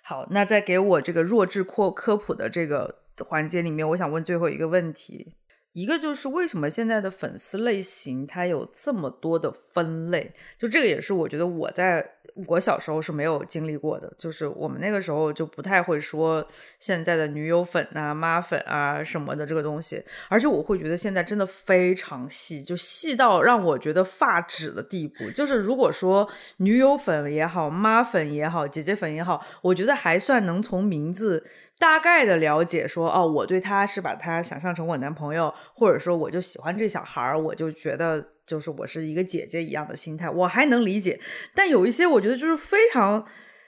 好，那在给我这个弱智扩科普的这个。环节里面，我想问最后一个问题，一个就是为什么现在的粉丝类型它有这么多的分类？就这个也是我觉得我在我小时候是没有经历过的，就是我们那个时候就不太会说现在的女友粉啊、妈粉啊什么的这个东西，而且我会觉得现在真的非常细，就细到让我觉得发指的地步。就是如果说女友粉也好、妈粉也好、姐姐粉也好，我觉得还算能从名字。大概的了解说，哦，我对他是把他想象成我男朋友，或者说我就喜欢这小孩儿，我就觉得就是我是一个姐姐一样的心态，我还能理解。但有一些我觉得就是非常。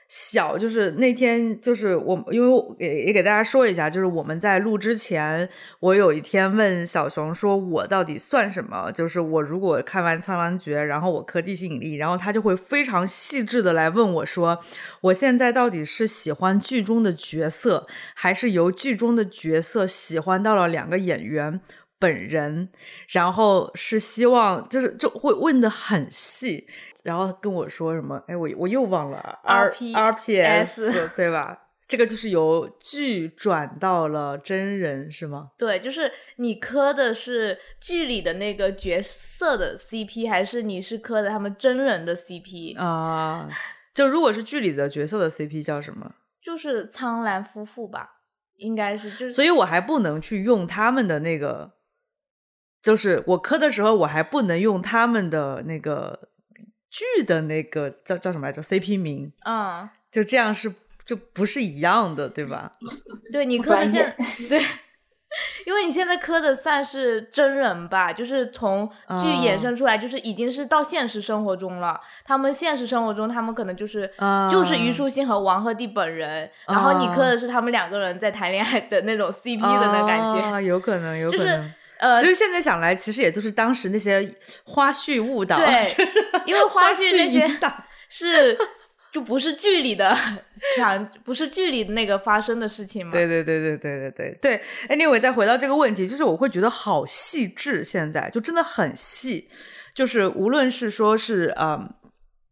小就是那天，就是我，因为也也给大家说一下，就是我们在录之前，我有一天问小熊说，我到底算什么？就是我如果看完《苍兰诀》，然后我磕地心引力，然后他就会非常细致的来问我说，我现在到底是喜欢剧中的角色，还是由剧中的角色喜欢到了两个演员本人？然后是希望就是就会问的很细。然后跟我说什么？哎，我我又忘了 R R P S *laughs* 对吧？这个就是由剧转到了真人是吗？对，就是你磕的是剧里的那个角色的 C P，还是你是磕的他们真人的 C P 啊？就如果是剧里的角色的 C P 叫什么？就是苍兰夫妇吧，应该是就。所以我还不能去用他们的那个，就是我磕的时候，我还不能用他们的那个。剧的那个叫叫什么来着？CP 名，嗯，就这样是就不是一样的，对吧？*laughs* 对你磕的现对，因为你现在磕的算是真人吧，就是从剧衍生出来，就是已经是到现实生活中了。他们现实生活中，他们可能就是就是虞书欣和王鹤棣本人，然后你磕的是他们两个人在谈恋爱的那种 CP 的那感觉，有可能，有可能。呃，其实现在想来，其实也就是当时那些花絮误导，对，*laughs* 因为花絮那些 *laughs* 是就不是剧里的 *laughs* 强，不是剧里那个发生的事情嘛。对对对对对对对对。Anyway，再回到这个问题，就是我会觉得好细致，现在就真的很细，就是无论是说是啊。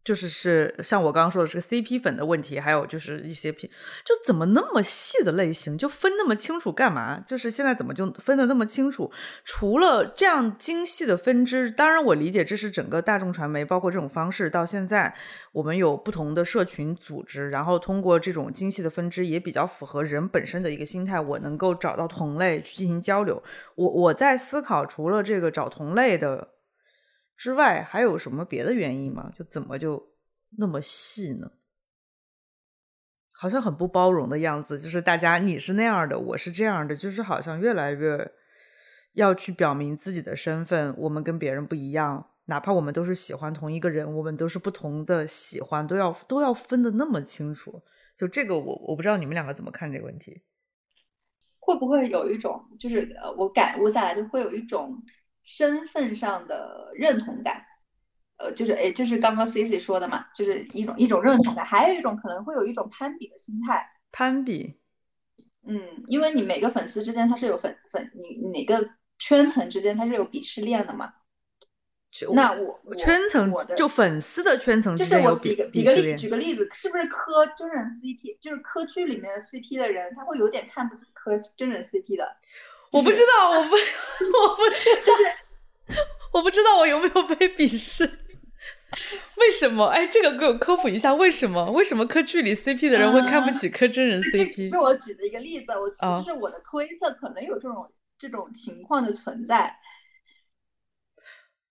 就是是像我刚刚说的这个 CP 粉的问题，还有就是一些品，就怎么那么细的类型，就分那么清楚干嘛？就是现在怎么就分的那么清楚？除了这样精细的分支，当然我理解这是整个大众传媒，包括这种方式到现在，我们有不同的社群组织，然后通过这种精细的分支，也比较符合人本身的一个心态，我能够找到同类去进行交流。我我在思考，除了这个找同类的。之外还有什么别的原因吗？就怎么就那么细呢？好像很不包容的样子，就是大家你是那样的，我是这样的，就是好像越来越要去表明自己的身份，我们跟别人不一样，哪怕我们都是喜欢同一个人，我们都是不同的喜欢，都要都要分的那么清楚。就这个，我我不知道你们两个怎么看这个问题？会不会有一种，就是，我感悟下来，就会有一种。身份上的认同感，呃，就是哎，就是刚刚 Cici 说的嘛，就是一种一种认同感，还有一种可能会有一种攀比的心态。攀比，嗯，因为你每个粉丝之间他是有粉粉，你哪个圈层之间他是有鄙视链的嘛？那我圈层就粉丝的圈层就是我比个比个例，举个例子，是不是磕真人 CP，就是磕剧里面的 CP 的人，他会有点看不起磕真人 CP 的？我不知道，我不，我不，就是我不知道我有没有被鄙视。为什么？哎，这个给我科普一下，为什么？为什么磕剧里 CP 的人会看不起磕真人 CP？是我举的一个例子，我就是我的推测，可能有这种这种情况的存在。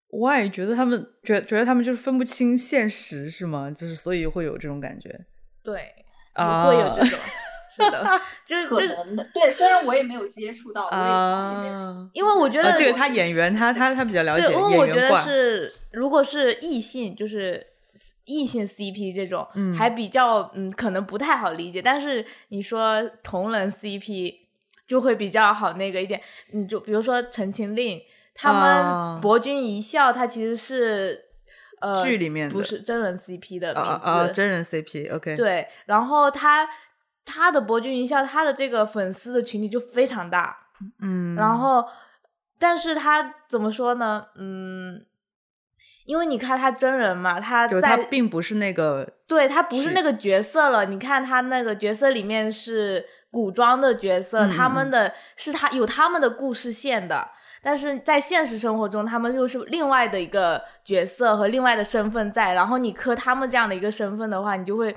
我也觉得他们觉觉得他们就是分不清现实，是吗？就是所以会有这种感觉。对，啊，会有这种。*laughs* 是的，*laughs* 就是可能的。对，虽然我也没有接触到，啊，因为我觉得这个他演员，他他他比较了解。对，因为我觉得是，如果是异性，就是异性 CP 这种，还比较嗯，可能不太好理解。但是你说同人 CP 就会比较好那个一点。你就比如说《陈情令》，他们博君一笑，他其实是呃剧里面不是真人 CP 的名字，啊，真人 CP，OK。对，然后他。他的博君一笑，他的这个粉丝的群体就非常大，嗯，然后，但是他怎么说呢？嗯，因为你看他真人嘛，他在他并不是那个，对他不是那个角色了。你看他那个角色里面是古装的角色，他们的是他有他们的故事线的，但是在现实生活中，他们又是另外的一个角色和另外的身份在。然后你磕他们这样的一个身份的话，你就会。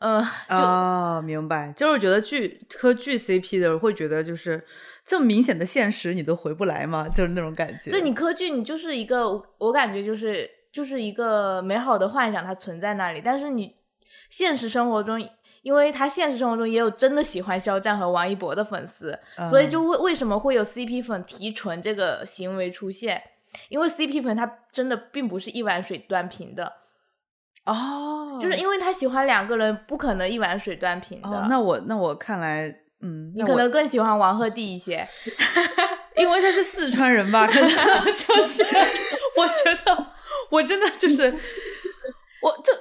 嗯，哦，明白，就是觉得剧磕剧 CP 的会觉得就是这么明显的现实你都回不来嘛？就是那种感觉。对你磕剧，你就是一个，我感觉就是就是一个美好的幻想，它存在那里。但是你现实生活中，因为他现实生活中也有真的喜欢肖战和王一博的粉丝，所以就为为什么会有 CP 粉提纯这个行为出现？因为 CP 粉他真的并不是一碗水端平的。哦，就是因为他喜欢两个人，不可能一碗水端平的。那我那我看来，嗯，你可能更喜欢王鹤棣一些，*laughs* 因为他是四川人吧？可能 *laughs* 就是，我觉得我真的就是，我就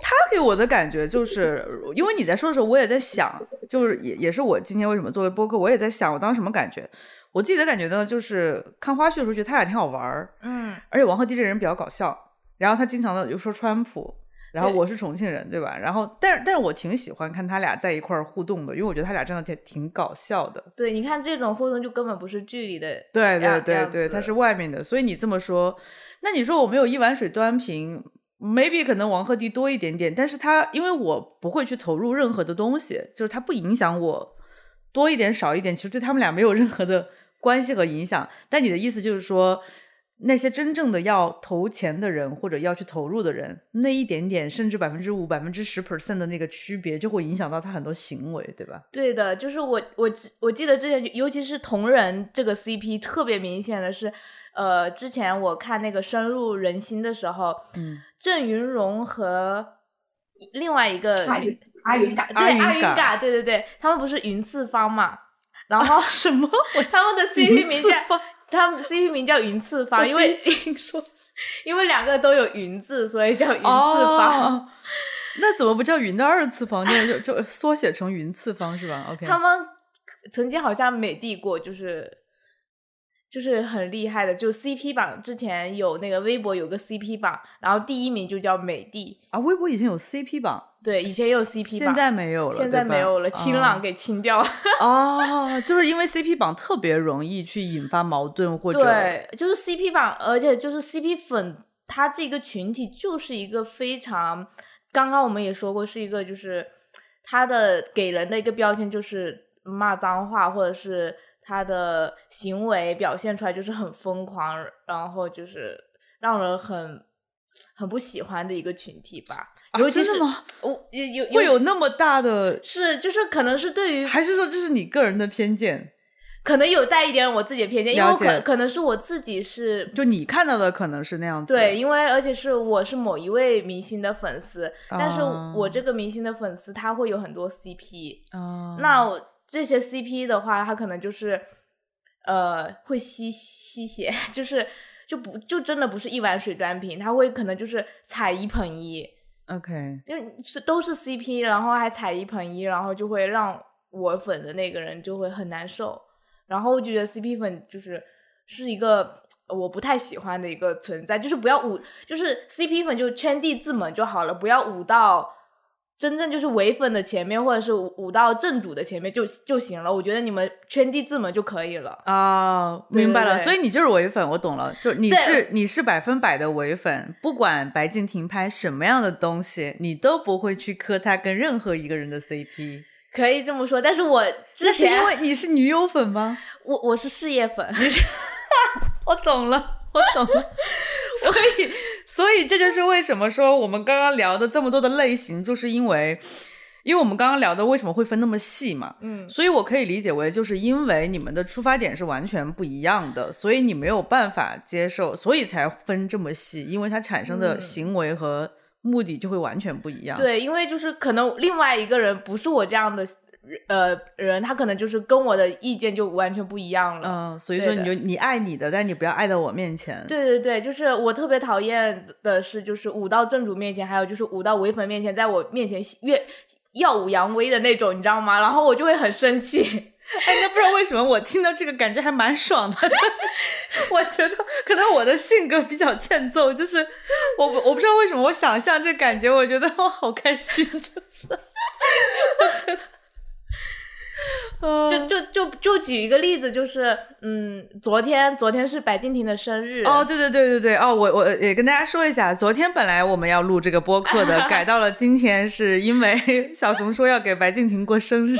他给我的感觉就是，因为你在说的时候，我也在想，就是也也是我今天为什么做的播客，我也在想，我当时什么感觉？我自己的感觉呢，就是看花絮的时候觉得他俩挺好玩儿，嗯，而且王鹤棣这人比较搞笑，然后他经常的就说川普。然后我是重庆人，对吧？然后，但是，但是我挺喜欢看他俩在一块儿互动的，因为我觉得他俩真的挺挺搞笑的。对，你看这种互动就根本不是剧里的，对对对对，他是外面的。所以你这么说，那你说我没有一碗水端平，maybe 可能王鹤棣多一点点，但是他因为我不会去投入任何的东西，就是他不影响我多一点少一点，其实对他们俩没有任何的关系和影响。但你的意思就是说？那些真正的要投钱的人，或者要去投入的人，那一点点，甚至百分之五、百分之十 percent 的那个区别，就会影响到他很多行为，对吧？对的，就是我我我记得之前，尤其是同人这个 CP 特别明显的是，呃，之前我看那个深入人心的时候，嗯，郑云荣和另外一个阿云阿云嘎，对阿云嘎，对对对，他们不是云次方嘛？然 *laughs* 后什么？他们的 CP 名叫。他们 CP 名叫云次方，因为听说，*laughs* 因为两个都有云字，所以叫云次方。*laughs* 那怎么不叫云的二次方？就就缩写成云次方是吧？OK。他们曾经好像美帝过，就是就是很厉害的，就 CP 榜之前有那个微博有个 CP 榜，然后第一名就叫美的啊。微博以前有 CP 榜。对，以前也有 CP 榜，现在没有了，现在没有了，清朗给清掉了。*laughs* 哦，就是因为 CP 榜特别容易去引发矛盾，或者对，就是 CP 榜，而且就是 CP 粉，他这个群体就是一个非常，刚刚我们也说过，是一个就是他的给人的一个标签就是骂脏话，或者是他的行为表现出来就是很疯狂，然后就是让人很。很不喜欢的一个群体吧，尤其是我有有会有那么大的，是就是可能是对于，还是说这是你个人的偏见？可能有带一点我自己的偏见，因为可可能是我自己是，就你看到的可能是那样子。对，因为而且是我是某一位明星的粉丝，但是我这个明星的粉丝他会有很多 CP，那这些 CP 的话，他可能就是呃会吸吸血，*laughs* 就是。就不就真的不是一碗水端平，他会可能就是踩一捧一，OK，因为是都是 CP，然后还踩一捧一，然后就会让我粉的那个人就会很难受，然后我就觉得 CP 粉就是是一个我不太喜欢的一个存在，就是不要捂，就是 CP 粉就圈地自萌就好了，不要捂到真正就是唯粉的前面，或者是舞到正主的前面就就行了。我觉得你们圈地自萌就可以了。哦，明白了，所以你就是唯粉，我懂了，就你是你是百分百的唯粉，不管白敬亭拍什么样的东西，你都不会去磕他跟任何一个人的 CP。可以这么说，但是我之前是因为你是女友粉吗？我我是事业粉，*laughs* 我懂了，我懂了。所以，所以这就是为什么说我们刚刚聊的这么多的类型，就是因为，因为我们刚刚聊的为什么会分那么细嘛。嗯，所以我可以理解为，就是因为你们的出发点是完全不一样的，所以你没有办法接受，所以才分这么细，因为它产生的嗯行为和目的就会完全不一样。，对，因为就是可能另外一个人不是我这样的呃人，他可能就是跟我的意见就完全不一样了。嗯、所以说你就你爱你的，但是你不要爱到我面前。对对对，就是我特别讨厌的是，就是舞到正主面前，还有就是舞到唯粉面前，在我面前越耀武扬威的那种，你知道吗？然后我就会很生气。哎，那不知道为什么我听到这个感觉还蛮爽的。*laughs* 我觉得可能我的性格比较欠揍，就是我我不知道为什么我想象这感觉，我觉得我好开心，就是 *laughs* 我觉得，呃 *laughs* 就就就就举一个例子，就是嗯，昨天昨天是白敬亭的生日哦，对对对对对，哦，我我也跟大家说一下，昨天本来我们要录这个播客的，*laughs* 改到了今天，是因为 *laughs* 小熊说要给白敬亭过生日，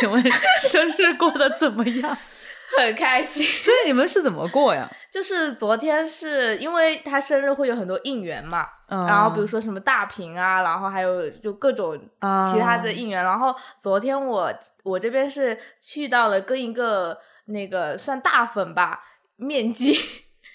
请问生日过得怎么样？很开心。所以你们是怎么过呀？就是昨天是因为他生日会有很多应援嘛，嗯。然后比如说什么大屏啊，然后还有就各种啊其他的应援。然后昨天我我这边是去到了跟一个那个算大粉吧面基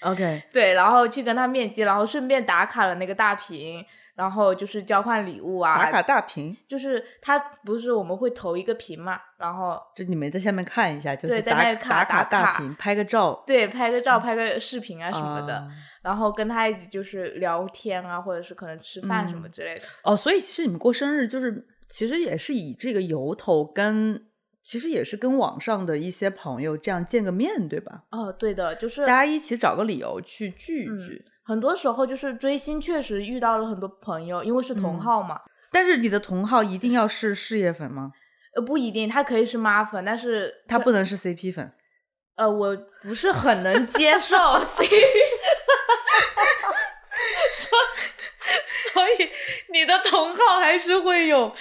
，，OK，*laughs* 对，然后去跟他面基，然后顺便打卡了那个大屏，然后就是交换礼物啊，打卡大屏。就是他不是我们会投一个屏嘛，然后就你们在下面看一下，就是在那里看打卡大屏，拍个照对拍个照、拍个视频啊什么的。啊然后跟他一起就是聊天啊，或者是可能吃饭什么嗯之类的。哦，所以其实你们过生日就是其实也是以这个由头跟，其实也是跟网上的一些朋友这样见个面，对吧？哦，对的，就是大家一起找个理由去聚一嗯聚。很多时候就是追星，确实遇到了很多朋友，因为是同嗯号嘛。但是你的同号一定要是事业粉吗？呃，不一定，他可以是妈粉，但是他不能是 CP 粉。呃，我不是很能接受 *laughs* CP。*laughs* 所以你的同号还是会有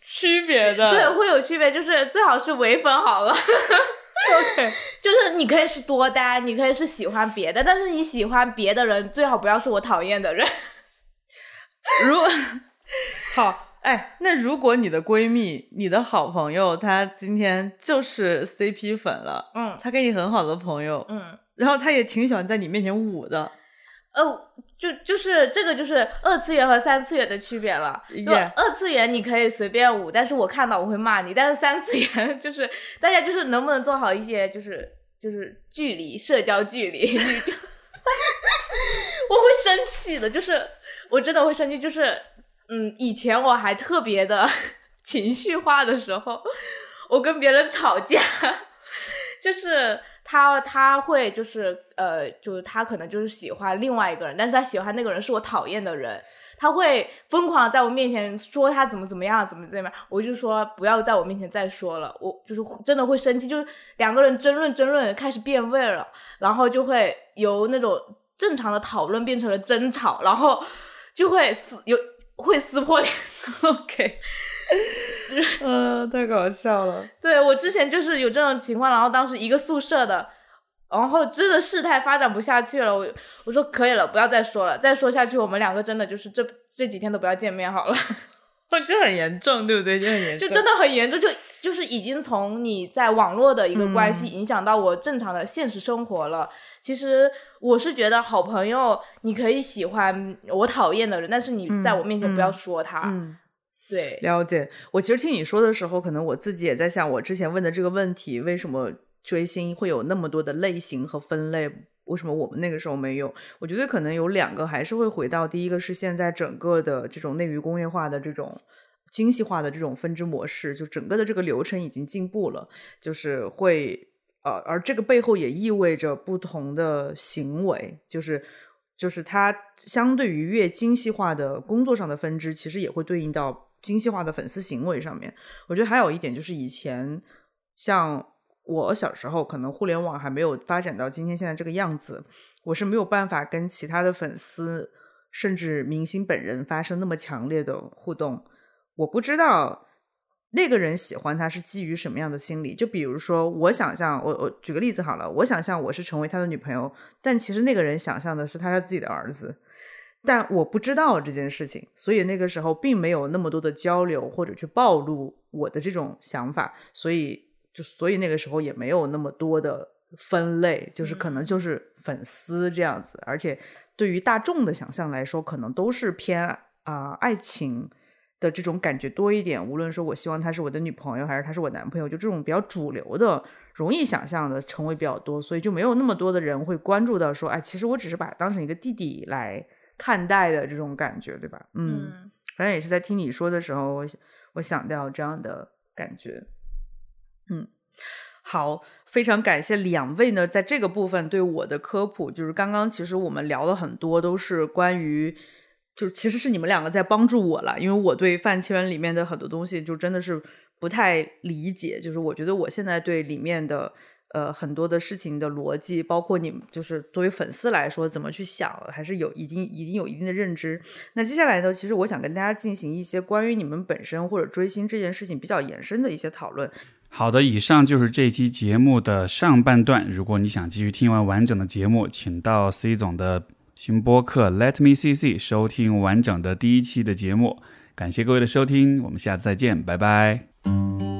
区别的。对，会有区别，就是最好是唯粉好了。，OK。*laughs* 就是你可以是多单，你可以是喜欢别的，但是你喜欢别的人，最好不要是我讨厌的人。如 *laughs* 好，哎，那如果你的闺蜜、你的好朋友，她今天就是 CP 粉了，嗯她跟你很好的朋友，嗯，然后她也挺喜欢在你面前舞的，呃，就就是这个就是二次元和三次元的区别了。二次元你可以随便舞，但是我看到我会骂你。但是三次元 *laughs* 就是大家就是能不能做好一些就是就是距离社交距离，你就我会生气的，就是我真的会生气，就是嗯，以前我还特别的 *laughs* 情绪化的时候，我跟别人吵架，*laughs* 就是他他会就是呃，就是他可能就是喜欢另外一个人，但是他喜欢那个人是我讨厌的人，他会疯狂在我面前说他怎么怎么样，怎么怎么样，我就说不要在我面前再说了，我就是真的会生气，就是两个人争论争论开始变味了，然后就会由那种正常的讨论变成了争吵，然后就会撕有会撕破脸。*laughs* OK，呃，*laughs* 太搞笑了。*laughs* 对我之前就是有这种情况，然后当时一个宿舍的，然后真的事态发展不下去了，我我说可以了，不要再说了，再说下去我们两个真的就是这这几天都不要见面好了，*laughs* 这很严重，对不对？就很严重，就真的很严重，就就是已经从你在网络的一个关系嗯影响到我正常的现实生活了。其实我是觉得好朋友你可以喜欢我讨厌的人，但是你在我面前不要说他，嗯。对，了解，我其实听你说的时候，可能我自己也在想，我之前问的这个问题，为什么追星会有那么多的类型和分类？为什么我们那个时候没有？我觉得可能有两个，还是会回到第一个是现在整个的这种内娱工业化的这种精细化的这种分支模式，就整个的这个流程已经进步了，就是会呃，而这个背后也意味着不同的行为，就是。就是它相对于越精细化的工作上的分支，其实也会对应到精细化的粉丝行为上面。我觉得还有一点就是以前像我小时候，可能互联网还没有发展到今天现在这个样子，我是没有办法跟其他的粉丝甚至明星本人发生那么强烈的互动。我不知道那个人喜欢他是基于什么样的心理。就比如说，我想象我我举个例子好了，我想象我是成为他的女朋友，但其实那个人想象的是他是自己的儿子。但我不知道这件事情，所以那个时候并没有那么多的交流或者去暴露我的这种想法，所以就所以那个时候也没有那么多的分类，就是可能就是粉丝这样子，而且对于大众的想象来说，可能都是偏啊、爱情的这种感觉多一点。无论说我希望她是我的女朋友，还是他是我男朋友，就这种比较主流的、容易想象的成为比较多，所以就没有那么多的人会关注到说，哎，其实我只是把他当成一个弟弟来。看待的这种感觉，对吧？嗯，反正也是在听你说的时候，我我想到这样的感觉。嗯，好，非常感谢两位呢，在这个部分对我的科普，就是刚刚其实我们聊了很多，都是关于，就其实是你们两个在帮助我了，因为我对饭圈里面的很多东西就真的是不太理解，就是我觉得我现在对里面的。呃，很多的事情的逻辑，包括你们就是作为粉丝来说怎么去想，还是有已经已经有一定的认知。那接下来呢，其实我想跟大家进行一些关于你们本身或者追星这件事情比较延伸的一些讨论。好的，以上就是这期节目的上半段。如果你想继续听完完整的节目，请到 C 总的新播客 Let Me See See 收听完整的第一期的节目。感谢各位的收听，我们下次再见，拜拜。